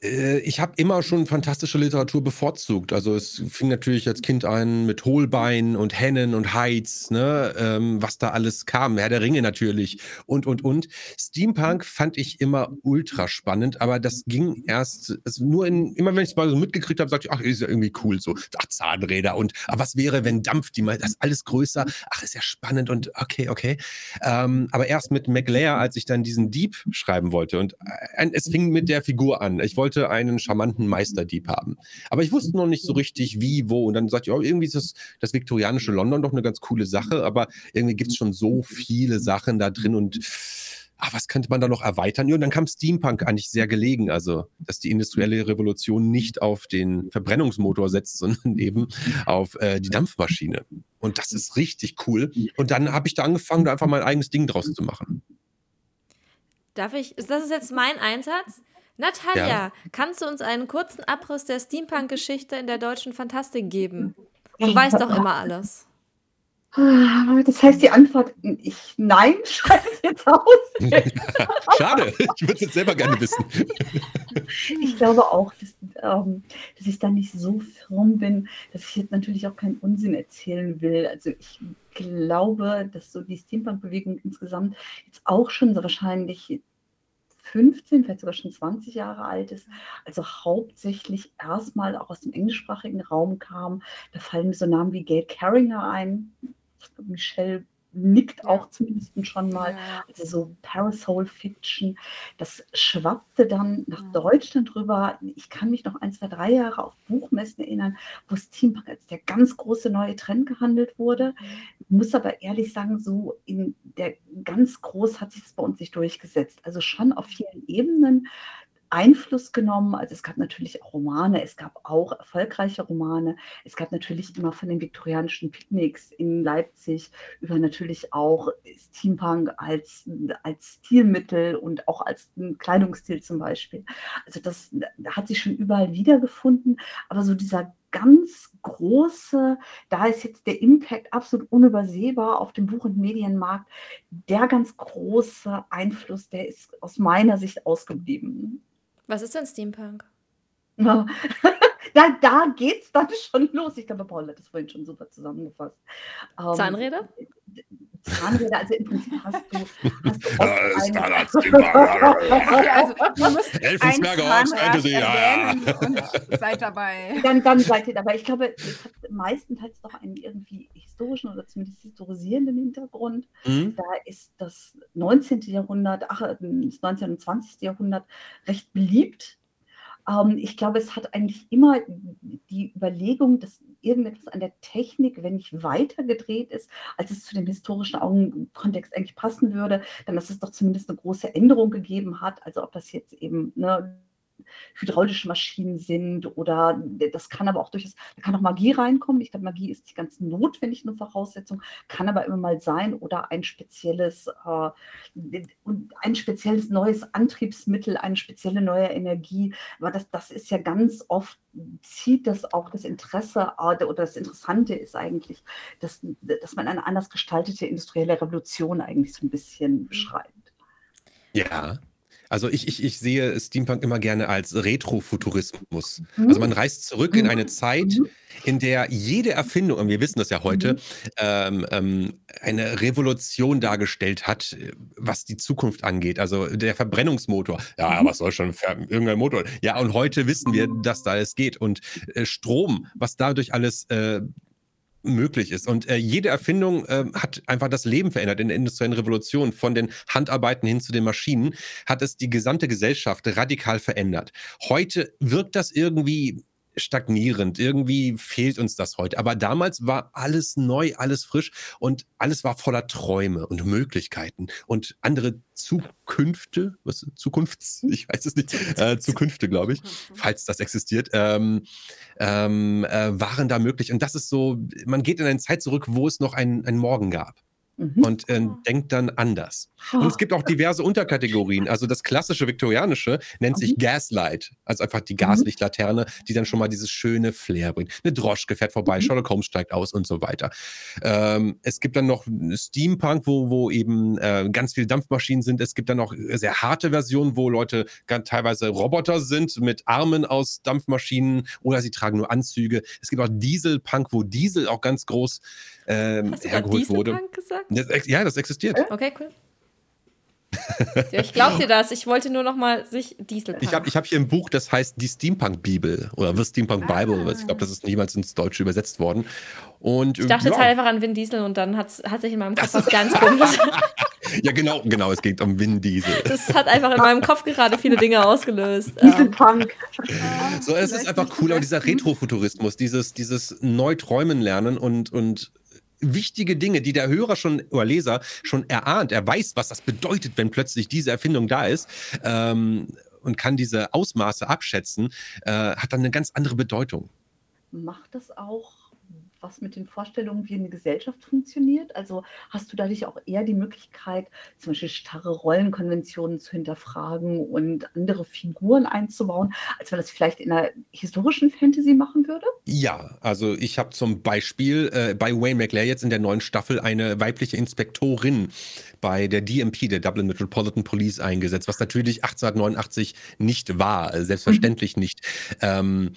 ich habe immer schon fantastische Literatur bevorzugt. Also es fing natürlich als Kind an mit Holbein und Hennen und Heiz, ne, ähm, was da alles kam. Herr der Ringe natürlich und, und, und. Steampunk fand ich immer ultra spannend, aber das ging erst, also nur in, immer wenn ich es mal so mitgekriegt habe, sagte ich, ach, ist ja irgendwie cool so. Ach, Zahnräder und ach, was wäre, wenn Dampf die mal, das ist alles größer. Ach, ist ja spannend und okay, okay. Ähm, aber erst mit McLair, als ich dann diesen Dieb schreiben wollte und ein, es fing mit der Figur an. Ich wollte einen charmanten Meisterdieb haben. Aber ich wusste noch nicht so richtig, wie, wo. Und dann sagte ich, oh, irgendwie ist das, das viktorianische London doch eine ganz coole Sache, aber irgendwie gibt es schon so viele Sachen da drin und ah, was könnte man da noch erweitern? Und dann kam Steampunk eigentlich sehr gelegen, also dass die industrielle Revolution nicht auf den Verbrennungsmotor setzt, sondern [laughs] eben auf äh, die Dampfmaschine. Und das ist richtig cool. Und dann habe ich da angefangen, da einfach mein eigenes Ding draus zu machen. Darf ich, das ist jetzt mein Einsatz? Natalia, ja. kannst du uns einen kurzen Abriss der Steampunk-Geschichte in der deutschen Fantastik geben? Du weißt doch immer alles. Ah, das heißt, die Antwort ich, nein, [laughs] schreibe ich jetzt aus. [laughs] Schade, ich würde es jetzt selber gerne wissen. Ich glaube auch, dass, ähm, dass, ich da nicht so firm bin, dass ich jetzt natürlich auch keinen Unsinn erzählen will. Also ich glaube, dass so die Steampunk-Bewegung insgesamt jetzt auch schon so wahrscheinlich 15, vielleicht sogar schon 20 Jahre alt ist, also hauptsächlich erstmal auch aus dem englischsprachigen Raum kam. Da fallen mir so Namen wie Gail Carringer ein, Michelle nickt auch zumindest schon mal. Also so Parasol Fiction. Das schwappte dann nach. Deutschland rüber. Ich kann mich noch ein, zwei, drei Jahre auf Buchmessen erinnern, wo Steampunk als der ganz große neue Trend gehandelt wurde. Ich muss aber ehrlich sagen, so in der ganz groß hat sich das bei uns nicht durchgesetzt. Also schon auf vielen Ebenen. Einfluss genommen. Also es gab natürlich auch Romane, es gab auch erfolgreiche Romane. Es gab natürlich immer von den viktorianischen Picknicks in Leipzig über natürlich auch Steampunk als, als Stilmittel und auch als Kleidungsstil zum Beispiel. Also das hat sich schon überall wiedergefunden. Aber so dieser ganz große, da ist jetzt der Impact absolut unübersehbar auf dem Buch- und Medienmarkt. Der ganz große Einfluss, der ist aus meiner Sicht ausgeblieben. Was ist denn Steampunk? Ja. [laughs] da, da geht's dann [laughs] schon los. Ich glaube, Paul hat das vorhin schon super zusammengefasst. Ähm, Zahnräder? Also im Prinzip hast du. Hast du [laughs] [laughs] also, du musst Elfensberger aus Fantasy, ja. und [laughs] seid dabei. Dann, dann seid ihr dabei. Ich glaube, es hat meistenteils doch einen irgendwie historischen oder zumindest historisierenden Hintergrund. Mhm. Da ist das 19. Jahrhundert, ach, das 19. und 20. Jahrhundert recht beliebt ähm, ich glaube, es hat eigentlich immer die Überlegung, dass irgendetwas an der Technik, wenn nicht weiter gedreht ist, als es zu dem historischen Augenkontext eigentlich passen würde, dann dass es doch zumindest eine große Änderung gegeben hat. Also ob das jetzt eben ne, hydraulische Maschinen sind oder das kann aber auch durchaus, da kann auch Magie reinkommen. Ich glaube, Magie ist nicht ganz notwendig eine Voraussetzung, kann aber immer mal sein oder ein spezielles, äh, ein spezielles neues Antriebsmittel, eine spezielle neue Energie. Aber das, das ist ja ganz oft, zieht das auch das Interesse äh, oder das Interessante ist eigentlich, dass, dass man eine anders gestaltete industrielle Revolution eigentlich so ein bisschen mhm. beschreibt. Ja, also ich, ich, ich sehe Steampunk immer gerne als Retrofuturismus. Mhm. Also man reist zurück in eine Zeit, mhm. in der jede Erfindung, und wir wissen das ja heute, mhm. ähm, ähm, eine Revolution dargestellt hat, was die Zukunft angeht. Also der Verbrennungsmotor. Ja, mhm. was soll schon irgendein Motor? Ja, und heute wissen wir, dass da alles geht. Und äh, Strom, was dadurch alles äh, möglich ist. Und äh, jede Erfindung äh, hat einfach das Leben verändert in der industriellen Revolution. Von den Handarbeiten hin zu den Maschinen hat es die gesamte Gesellschaft radikal verändert. Heute wirkt das irgendwie stagnierend. Irgendwie fehlt uns das heute. Aber damals war alles neu, alles frisch und alles war voller Träume und Möglichkeiten und andere Zukünfte, was Zukunfts, [laughs] ich weiß es nicht, äh, Zukünfte, glaube ich, falls das existiert, ähm, ähm, äh, waren da möglich. Und das ist so, man geht in eine Zeit zurück, wo es noch einen, einen Morgen gab mhm. und äh, denkt dann anders. Und es gibt auch diverse Unterkategorien. Also das klassische viktorianische nennt mhm. sich Gaslight, also einfach die mhm. Gaslichtlaterne, die dann schon mal dieses schöne Flair bringt. Eine Droschke fährt vorbei, mhm. Sherlock Holmes steigt aus und so weiter. Ähm, es gibt dann noch Steampunk, wo, wo eben äh, ganz viele Dampfmaschinen sind. Es gibt dann noch sehr harte Versionen, wo Leute ganz teilweise Roboter sind mit Armen aus Dampfmaschinen oder sie tragen nur Anzüge. Es gibt auch Dieselpunk, wo Diesel auch ganz groß ähm, hergeholt wurde. Gesagt? Ja, das existiert. Okay, cool. [laughs] ja, ich glaub dir das. Ich wollte nur noch mal sich Diesel. Ich habe ich hab hier ein Buch, das heißt die Steampunk-Bibel oder The Steampunk ah. Bible. Ich glaube, das ist niemals ins Deutsche übersetzt worden. Und, ich dachte ja. jetzt halt einfach an Vin Diesel und dann hat sich in meinem Kopf das was ganz komisches. [laughs] ja, genau, genau. Es geht um Vin Diesel. Das hat einfach in meinem Kopf gerade viele Dinge ausgelöst. [laughs] Dieselpunk. so, es ist einfach cool, aber dieser Retrofuturismus, dieses, dieses Neuträumen lernen und, und wichtige Dinge, die der Hörer schon oder Leser schon erahnt. Er weiß, was das bedeutet, wenn plötzlich diese Erfindung da ist. Ähm, und kann diese Ausmaße abschätzen, äh, hat dann eine ganz andere Bedeutung. Macht das auch was mit den Vorstellungen, wie eine Gesellschaft funktioniert? Also hast du dadurch auch eher die Möglichkeit, zum Beispiel starre Rollenkonventionen zu hinterfragen und andere Figuren einzubauen, als man das vielleicht in einer historischen Fantasy machen würde? Ja, also ich habe zum Beispiel äh, bei Wayne McLear jetzt in der neuen Staffel eine weibliche Inspektorin bei der DMP, der Dublin Metropolitan Police, eingesetzt, was natürlich 1889 nicht war, äh, selbstverständlich mhm. nicht. Ähm,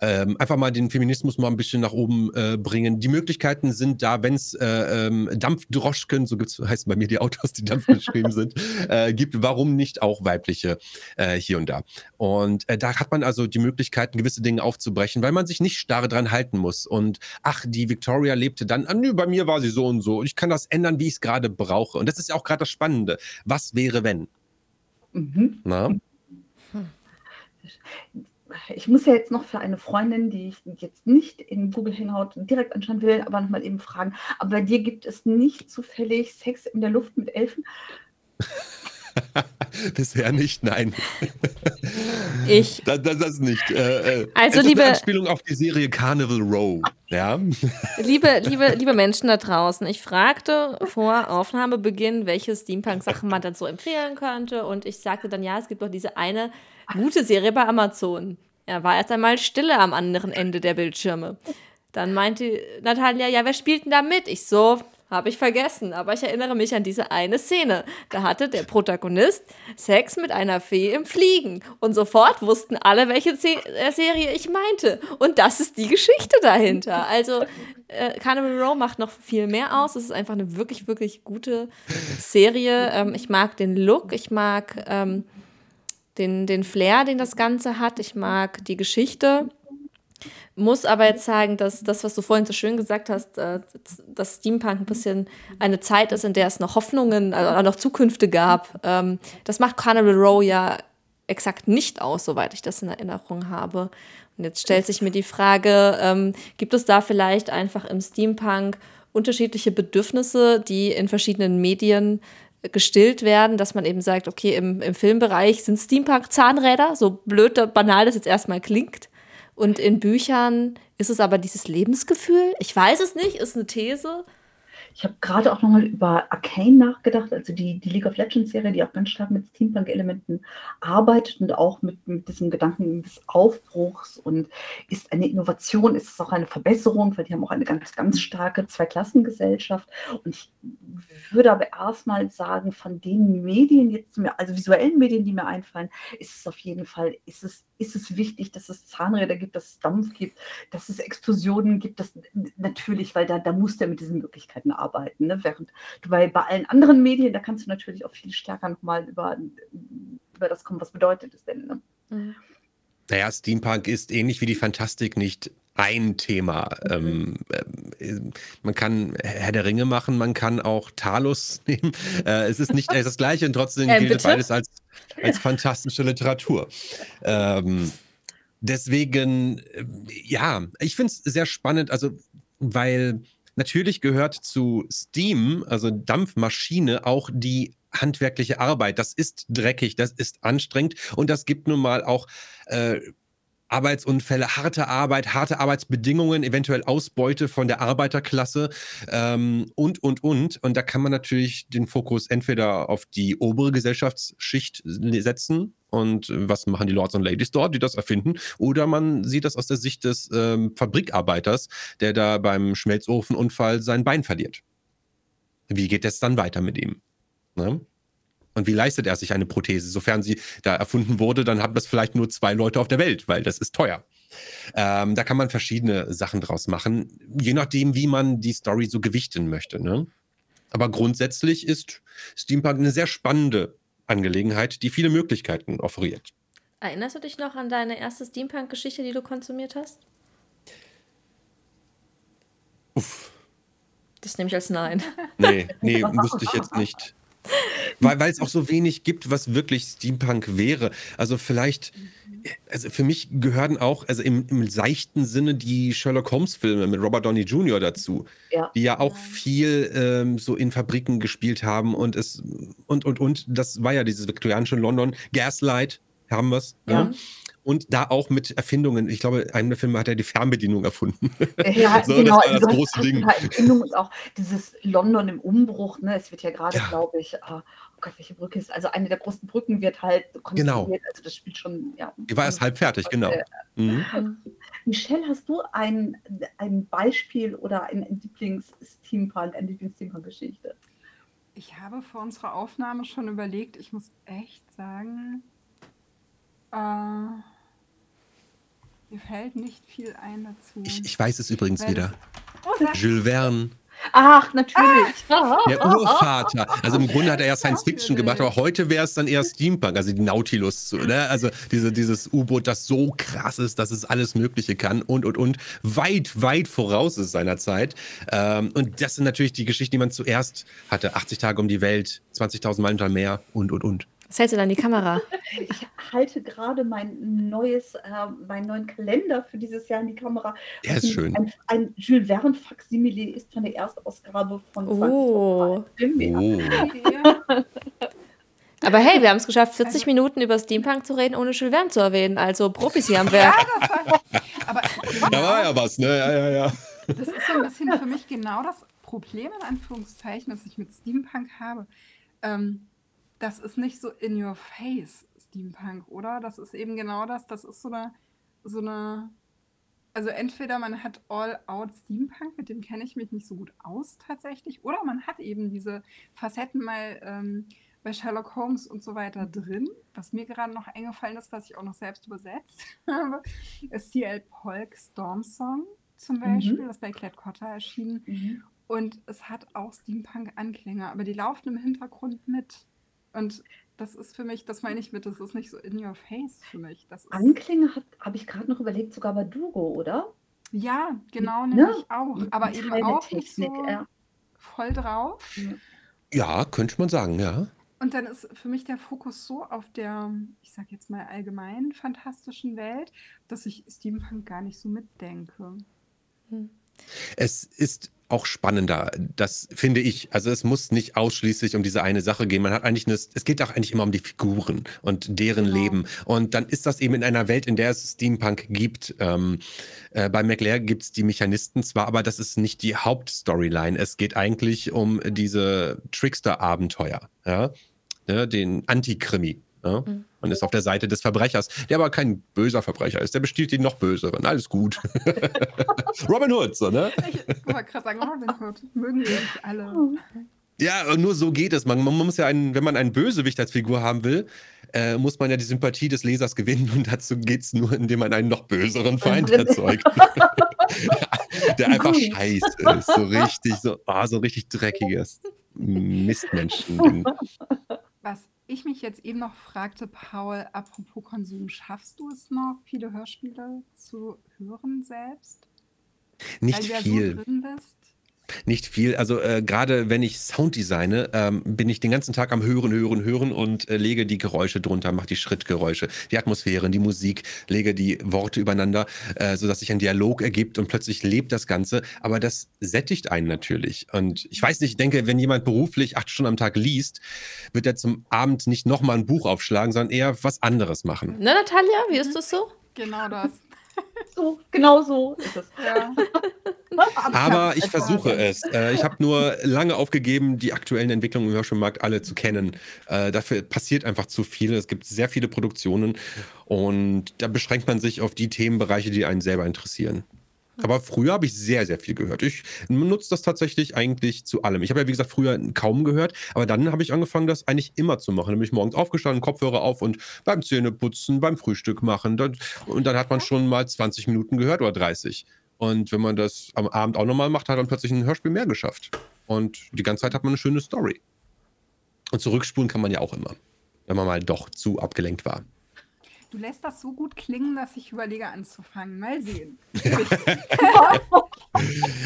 ähm, einfach mal den Feminismus mal ein bisschen nach oben äh, bringen. Die Möglichkeiten sind da, wenn es äh, ähm, Dampfdroschken, so gibt's, heißen bei mir die Autos, die Dampf geschrieben sind, [laughs] äh, gibt, warum nicht auch weibliche äh, hier und da? Und äh, da hat man also die Möglichkeiten, gewisse Dinge aufzubrechen, weil man sich nicht starr dran halten muss. Und ach, die Victoria lebte dann, ah, nö, bei mir war sie so und so. Ich kann das ändern, wie ich es gerade brauche. Und das ist ja auch gerade das Spannende. Was wäre, wenn? Mhm. Na? Hm ich muss ja jetzt noch für eine Freundin, die ich jetzt nicht in Google Hangout direkt anschauen will, aber nochmal eben fragen. Aber bei dir gibt es nicht zufällig Sex in der Luft mit Elfen? [laughs] Bisher nicht, nein. Ich. Das, das, das nicht. Äh, äh also, liebe. Eine Anspielung auf die Serie Carnival Row. Ja. [laughs] Liebe, liebe, liebe Menschen da draußen, ich fragte vor Aufnahmebeginn, welche Steampunk-Sachen man dann so empfehlen könnte. Und ich sagte dann, ja, es gibt doch diese eine gute Serie bei Amazon. Er war erst einmal Stille am anderen Ende der Bildschirme. Dann meinte Natalia, ja, wer spielt denn da mit? Ich so, habe ich vergessen, aber ich erinnere mich an diese eine Szene. Da hatte der Protagonist Sex mit einer Fee im Fliegen. Und sofort wussten alle, welche Se äh, Serie ich meinte. Und das ist die Geschichte dahinter. Also, äh, Carnival Row macht noch viel mehr aus. Es ist einfach eine wirklich, wirklich gute Serie. Ähm, ich mag den Look, ich mag ähm, den, den Flair, den das Ganze hat. Ich mag die Geschichte. Muss aber jetzt sagen, dass das, was du vorhin so schön gesagt hast, äh, dass Steampunk ein bisschen eine Zeit ist, in der es noch Hoffnungen, also noch Zukünfte gab. Ähm, das macht Carnival Row ja exakt nicht aus, soweit ich das in Erinnerung habe. Und jetzt stellt sich mir die Frage, ähm, gibt es da vielleicht einfach im Steampunk unterschiedliche Bedürfnisse, die in verschiedenen Medien gestillt werden, dass man eben sagt, okay, im, im Filmbereich sind Steampunk-Zahnräder, so blöd, banal das jetzt erstmal klingt. Und in Büchern ist es aber dieses Lebensgefühl. Ich weiß es nicht, ist eine These. Ich habe gerade auch nochmal über Arcane nachgedacht, also die, die League of Legends Serie, die auch ganz stark mit Steampunk-Elementen arbeitet und auch mit, mit diesem Gedanken des Aufbruchs und ist eine Innovation, ist es auch eine Verbesserung, weil die haben auch eine ganz, ganz starke Zweiklassengesellschaft. Und ich würde aber erstmal sagen, von den Medien jetzt, also visuellen Medien, die mir einfallen, ist es auf jeden Fall, ist es, ist es wichtig, dass es Zahnräder gibt, dass es Dampf gibt, dass es Explosionen gibt, dass natürlich, weil da, da muss der mit diesen Möglichkeiten arbeiten arbeiten. Ne? Während du bei, bei allen anderen Medien, da kannst du natürlich auch viel stärker nochmal über, über das kommen, was bedeutet es denn. Ne? Mhm. Naja, Steampunk ist ähnlich wie die Fantastik nicht ein Thema. Mhm. Ähm, äh, man kann Herr der Ringe machen, man kann auch Talos [laughs] nehmen. Äh, es ist nicht [laughs] das Gleiche und trotzdem äh, gilt bitte? beides als, als fantastische Literatur. Ähm, deswegen, äh, ja, ich finde es sehr spannend, also weil Natürlich gehört zu Steam, also Dampfmaschine, auch die handwerkliche Arbeit. Das ist dreckig, das ist anstrengend und das gibt nun mal auch äh, Arbeitsunfälle, harte Arbeit, harte Arbeitsbedingungen, eventuell Ausbeute von der Arbeiterklasse ähm, und, und, und. Und da kann man natürlich den Fokus entweder auf die obere Gesellschaftsschicht setzen und was machen die Lords und Ladies dort, die das erfinden, oder man sieht das aus der Sicht des ähm, Fabrikarbeiters, der da beim Schmelzofenunfall sein Bein verliert. Wie geht es dann weiter mit ihm? Ne? Und wie leistet er sich eine Prothese? Sofern sie da erfunden wurde, dann haben das vielleicht nur zwei Leute auf der Welt, weil das ist teuer. Ähm, da kann man verschiedene Sachen draus machen, je nachdem, wie man die Story so gewichten möchte. Ne? Aber grundsätzlich ist Steampunk eine sehr spannende Angelegenheit, die viele Möglichkeiten offeriert. Erinnerst du dich noch an deine erste Steampunk-Geschichte, die du konsumiert hast? Uff. Das nehme ich als Nein. Nee, nee, [laughs] wüsste ich jetzt nicht. Weil es auch so wenig gibt, was wirklich Steampunk wäre. Also vielleicht also für mich gehören auch, also im im seichten Sinne die Sherlock-Holmes-Filme mit Robert Downey Jr. dazu, Ja. die ja auch viel, ähm, so in Fabriken gespielt haben und es und, und, und. Das war ja dieses viktorianische London. Gaslight haben wir's, Ja. ne? Und da auch mit Erfindungen. Ich glaube, einer der Filme hat er die Fernbedienung erfunden. Ja, [laughs] So, genau. das war das hast große Ding. Erfindungen und auch dieses London im Umbruch, ne? Es wird ja gerade, Ja. glaube ich, ah, oh Gott, welche Brücke ist also eine der großen Brücken wird halt Genau. konstruiert. Also das spielt schon, ja. Die war erst halb fertig, genau. Äh, Mhm. [laughs] Michelle, hast du ein, ein Beispiel oder ein Lieblings-Steampunk, eine Lieblings-Steampunk-Geschichte? Ich habe vor unserer Aufnahme schon überlegt, ich muss echt sagen, äh, mir fällt nicht viel ein dazu. Ich, ich weiß es übrigens Weil wieder. Oh, sag- Jules Verne, Ach, natürlich. der [laughs] Urvater. Also im Grunde hat er ja Science Fiction gemacht, aber heute wäre es dann eher Steampunk, also die Nautilus, ne? also diese, dieses U-Boot, das so krass ist, dass es alles Mögliche kann und und und weit, weit voraus ist seiner Zeit. Ähm, und das sind natürlich die Geschichten, die man zuerst hatte: 80 Tage um die Welt, 20.000 Meilen unter Meer und und und. Was hältst du da in die Kamera? [laughs] Ich halte gerade mein neues, äh, meinen neuen Kalender für dieses Jahr in die Kamera. Der ist schön. Ein, ein Jules Verne Faksimile ist von der Erstausgabe von Oh. 20. Oh. Ja, Aber hey, wir [laughs] haben es geschafft, 40 Minuten über Steampunk zu reden, ohne Jules Verne zu erwähnen. Also Profis hier am Werk. das war, aber [laughs] Da war ja was, ne? Ja, ja, ja. das ist so ein bisschen für mich genau das Problem, in Anführungszeichen, das ich mit Steampunk habe. Ähm, das ist nicht so in your face Steampunk, oder? Das ist eben genau das. Das ist so eine, so eine. Also entweder man hat All-Out Steampunk, mit dem kenne ich mich nicht so gut aus tatsächlich, oder man hat eben diese Facetten mal ähm, bei Sherlock Holmes und so weiter drin. Was mir gerade noch eingefallen ist, was ich auch noch selbst übersetzt [laughs] habe, ist CL Polk Storm Song zum Mhm. Beispiel, das bei Klett Cotta erschienen. Mhm. Und es hat auch Steampunk-Anklänge, aber die laufen im Hintergrund mit. Und das ist für mich, das meine ich mit, das ist nicht so in your face für mich. Das ist, Anklänge habe ich gerade noch überlegt, sogar bei Dugo, oder? ja, genau, Ne? nämlich auch. Aber eben Keine auch nicht so Technik, ja. voll drauf. Ja, könnte man sagen, ja. Und dann ist für mich der Fokus so auf der, ich sag jetzt mal allgemein fantastischen Welt, dass ich Steampunk gar nicht so mitdenke. Es ist auch spannender, das finde ich. Also es muss nicht ausschließlich um diese eine Sache gehen. Man hat eigentlich eine, es geht auch eigentlich immer um die Figuren und deren Genau. Leben. Und dann ist das eben in einer Welt, in der es Steampunk gibt. Ähm, äh, bei McLear gibt es die Mechanisten zwar, aber das ist nicht die Hauptstoryline. Es geht eigentlich um diese Trickster-Abenteuer, ja? Ne, den Antikrimi. Ja? Mhm. Man ist auf der Seite des Verbrechers, der aber kein böser Verbrecher ist. Der bestiehlt den noch böseren. Alles gut. [laughs] Robin Hood, so, ne? Ich wollte gerade sagen, Robin Hood, mögen wir nicht alle. Ja, nur so geht es. Man, man muss ja einen, wenn man einen Bösewicht als Figur haben will, äh, muss man ja die Sympathie des Lesers gewinnen und dazu geht es nur, indem man einen noch böseren Feind erzeugt. [laughs] Der einfach Gut. scheiße ist. So richtig, so, ah, so richtig dreckiges Mistmenschen. Was ich mich jetzt eben noch fragte, Paul, apropos Konsum, schaffst du es noch, viele Hörspiele zu hören selbst? Nicht Weil du ja viel. so drin bist? Nicht viel. Also äh, gerade wenn ich Sound designe, ähm, bin ich den ganzen Tag am Hören, Hören, Hören und äh, lege die Geräusche drunter, mache die Schrittgeräusche, die Atmosphären, die Musik, lege die Worte übereinander, äh, sodass sich ein Dialog ergibt und plötzlich lebt das Ganze. Aber das sättigt einen natürlich. Und ich weiß nicht, ich denke, wenn jemand beruflich acht Stunden am Tag liest, wird er zum Abend nicht nochmal ein Buch aufschlagen, sondern eher was anderes machen. Ne, Natalia, wie ist das so? Genau das. So, genau so ist es. Ja. Aber ich versuche es. Äh, ich habe nur lange aufgegeben, die aktuellen Entwicklungen im Hörspielmarkt alle zu kennen. Äh, dafür passiert einfach zu viel. Es gibt sehr viele Produktionen und da beschränkt man sich auf die Themenbereiche, die einen selber interessieren. Aber früher habe ich sehr, sehr viel gehört. Ich nutze das tatsächlich eigentlich zu allem. Ich habe ja, wie gesagt, früher kaum gehört, aber dann habe ich angefangen, das eigentlich immer zu machen. Dann bin ich morgens aufgestanden, Kopfhörer auf und beim Zähneputzen, beim Frühstück machen. Und dann hat man schon mal 20 Minuten gehört oder 30. Und wenn man das am Abend auch nochmal macht, hat man plötzlich ein Hörspiel mehr geschafft. Und die ganze Zeit hat man eine schöne Story. Und zurückspulen kann man ja auch immer, wenn man mal doch zu abgelenkt war. Du lässt das so gut klingen, dass ich überlege anzufangen. Mal sehen. [laughs]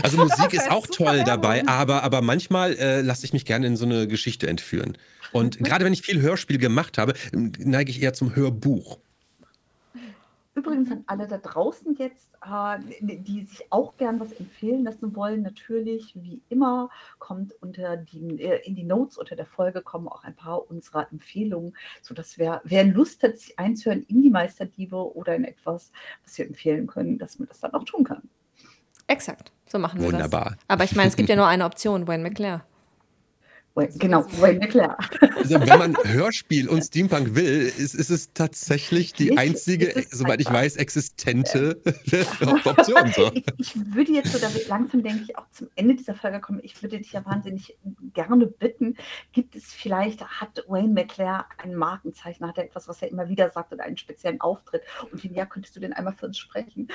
Also Musik [laughs] ist auch toll dabei, aber, aber manchmal äh, lasse ich mich gerne in so eine Geschichte entführen. Und [laughs] gerade wenn ich viel Hörspiel gemacht habe, neige ich eher zum Hörbuch. Übrigens an alle da draußen jetzt, äh, die sich auch gern was empfehlen lassen wollen, natürlich, wie immer, kommt unter die, äh, in die Notes unter der Folge kommen auch ein paar unserer Empfehlungen, sodass wer, wer Lust hat, sich einzuhören in die Meisterdiebe oder in etwas, was wir empfehlen können, dass man das dann auch tun kann. Exakt. So machen wir Wunderbar. das. Aber ich meine, es gibt ja nur eine Option, Wayne McClare. Genau, Wayne McClare. Also wenn man Hörspiel und Steampunk will, ist, ist es tatsächlich die einzige, ist soweit ich weiß, existente [laughs] Option. So. [laughs] Ich, ich würde jetzt so, da wir langsam, denke ich, auch zum Ende dieser Folge kommen, ich würde dich ja wahnsinnig gerne bitten, gibt es vielleicht, hat Wayne McClare ein Markenzeichen, hat er etwas, was er immer wieder sagt oder einen speziellen Auftritt? Und wenn ja, könntest du den einmal für uns sprechen?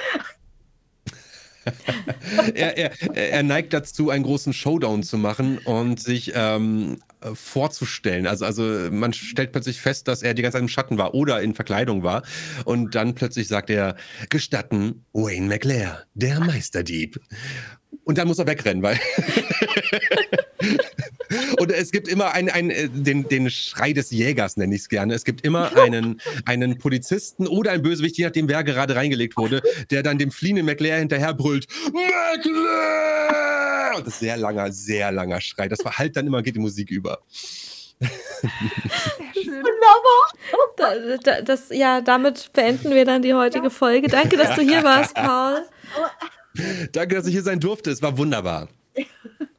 Er, er, er neigt dazu, einen großen Showdown zu machen und sich ähm, äh, vorzustellen. Also, also man stellt plötzlich fest, dass er die ganze Zeit im Schatten war oder in Verkleidung war. Und dann plötzlich sagt er, gestatten, Wayne McLear, der Meisterdieb. Und dann muss er wegrennen, weil. [laughs] Und es gibt immer einen, einen, äh, den, den Schrei des Jägers, nenne ich es gerne. Es gibt immer einen, einen Polizisten oder einen Bösewicht, je nachdem, wer gerade reingelegt wurde, der dann dem fliehenden McLear hinterher brüllt: McLear! Und das ist sehr langer, sehr langer Schrei. Das verhallt dann immer, geht die Musik über. Sehr schön. Da, da, das, ja, damit beenden wir dann die heutige Folge. Danke, dass du hier warst, [laughs] Paul. Danke, dass ich hier sein durfte. Es war wunderbar. [laughs]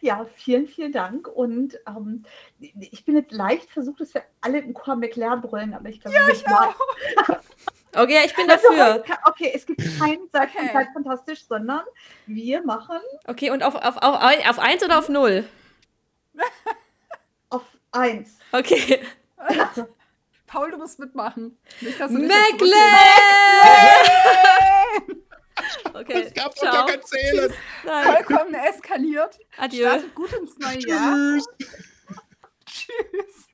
Ja, vielen, vielen Dank. Und ähm, ich bin jetzt leicht versucht, dass wir alle im Chor McLaren brüllen, aber ich glaube, ja, ich [laughs] Okay, ich bin [laughs] dafür. Okay, es gibt kein Seid von Okay. Zeit fantastisch, sondern wir machen Okay, und auf, auf, auf, auf eins oder auf null? [laughs] auf eins. Okay. Paul, du musst mitmachen. Nicht, dass Okay, Es gab ciao. doch gar kein Zählen. Nein. Vollkommen eskaliert. Adieu. Startet gut ins neue Jahr. Tschüss. [laughs] Tschüss.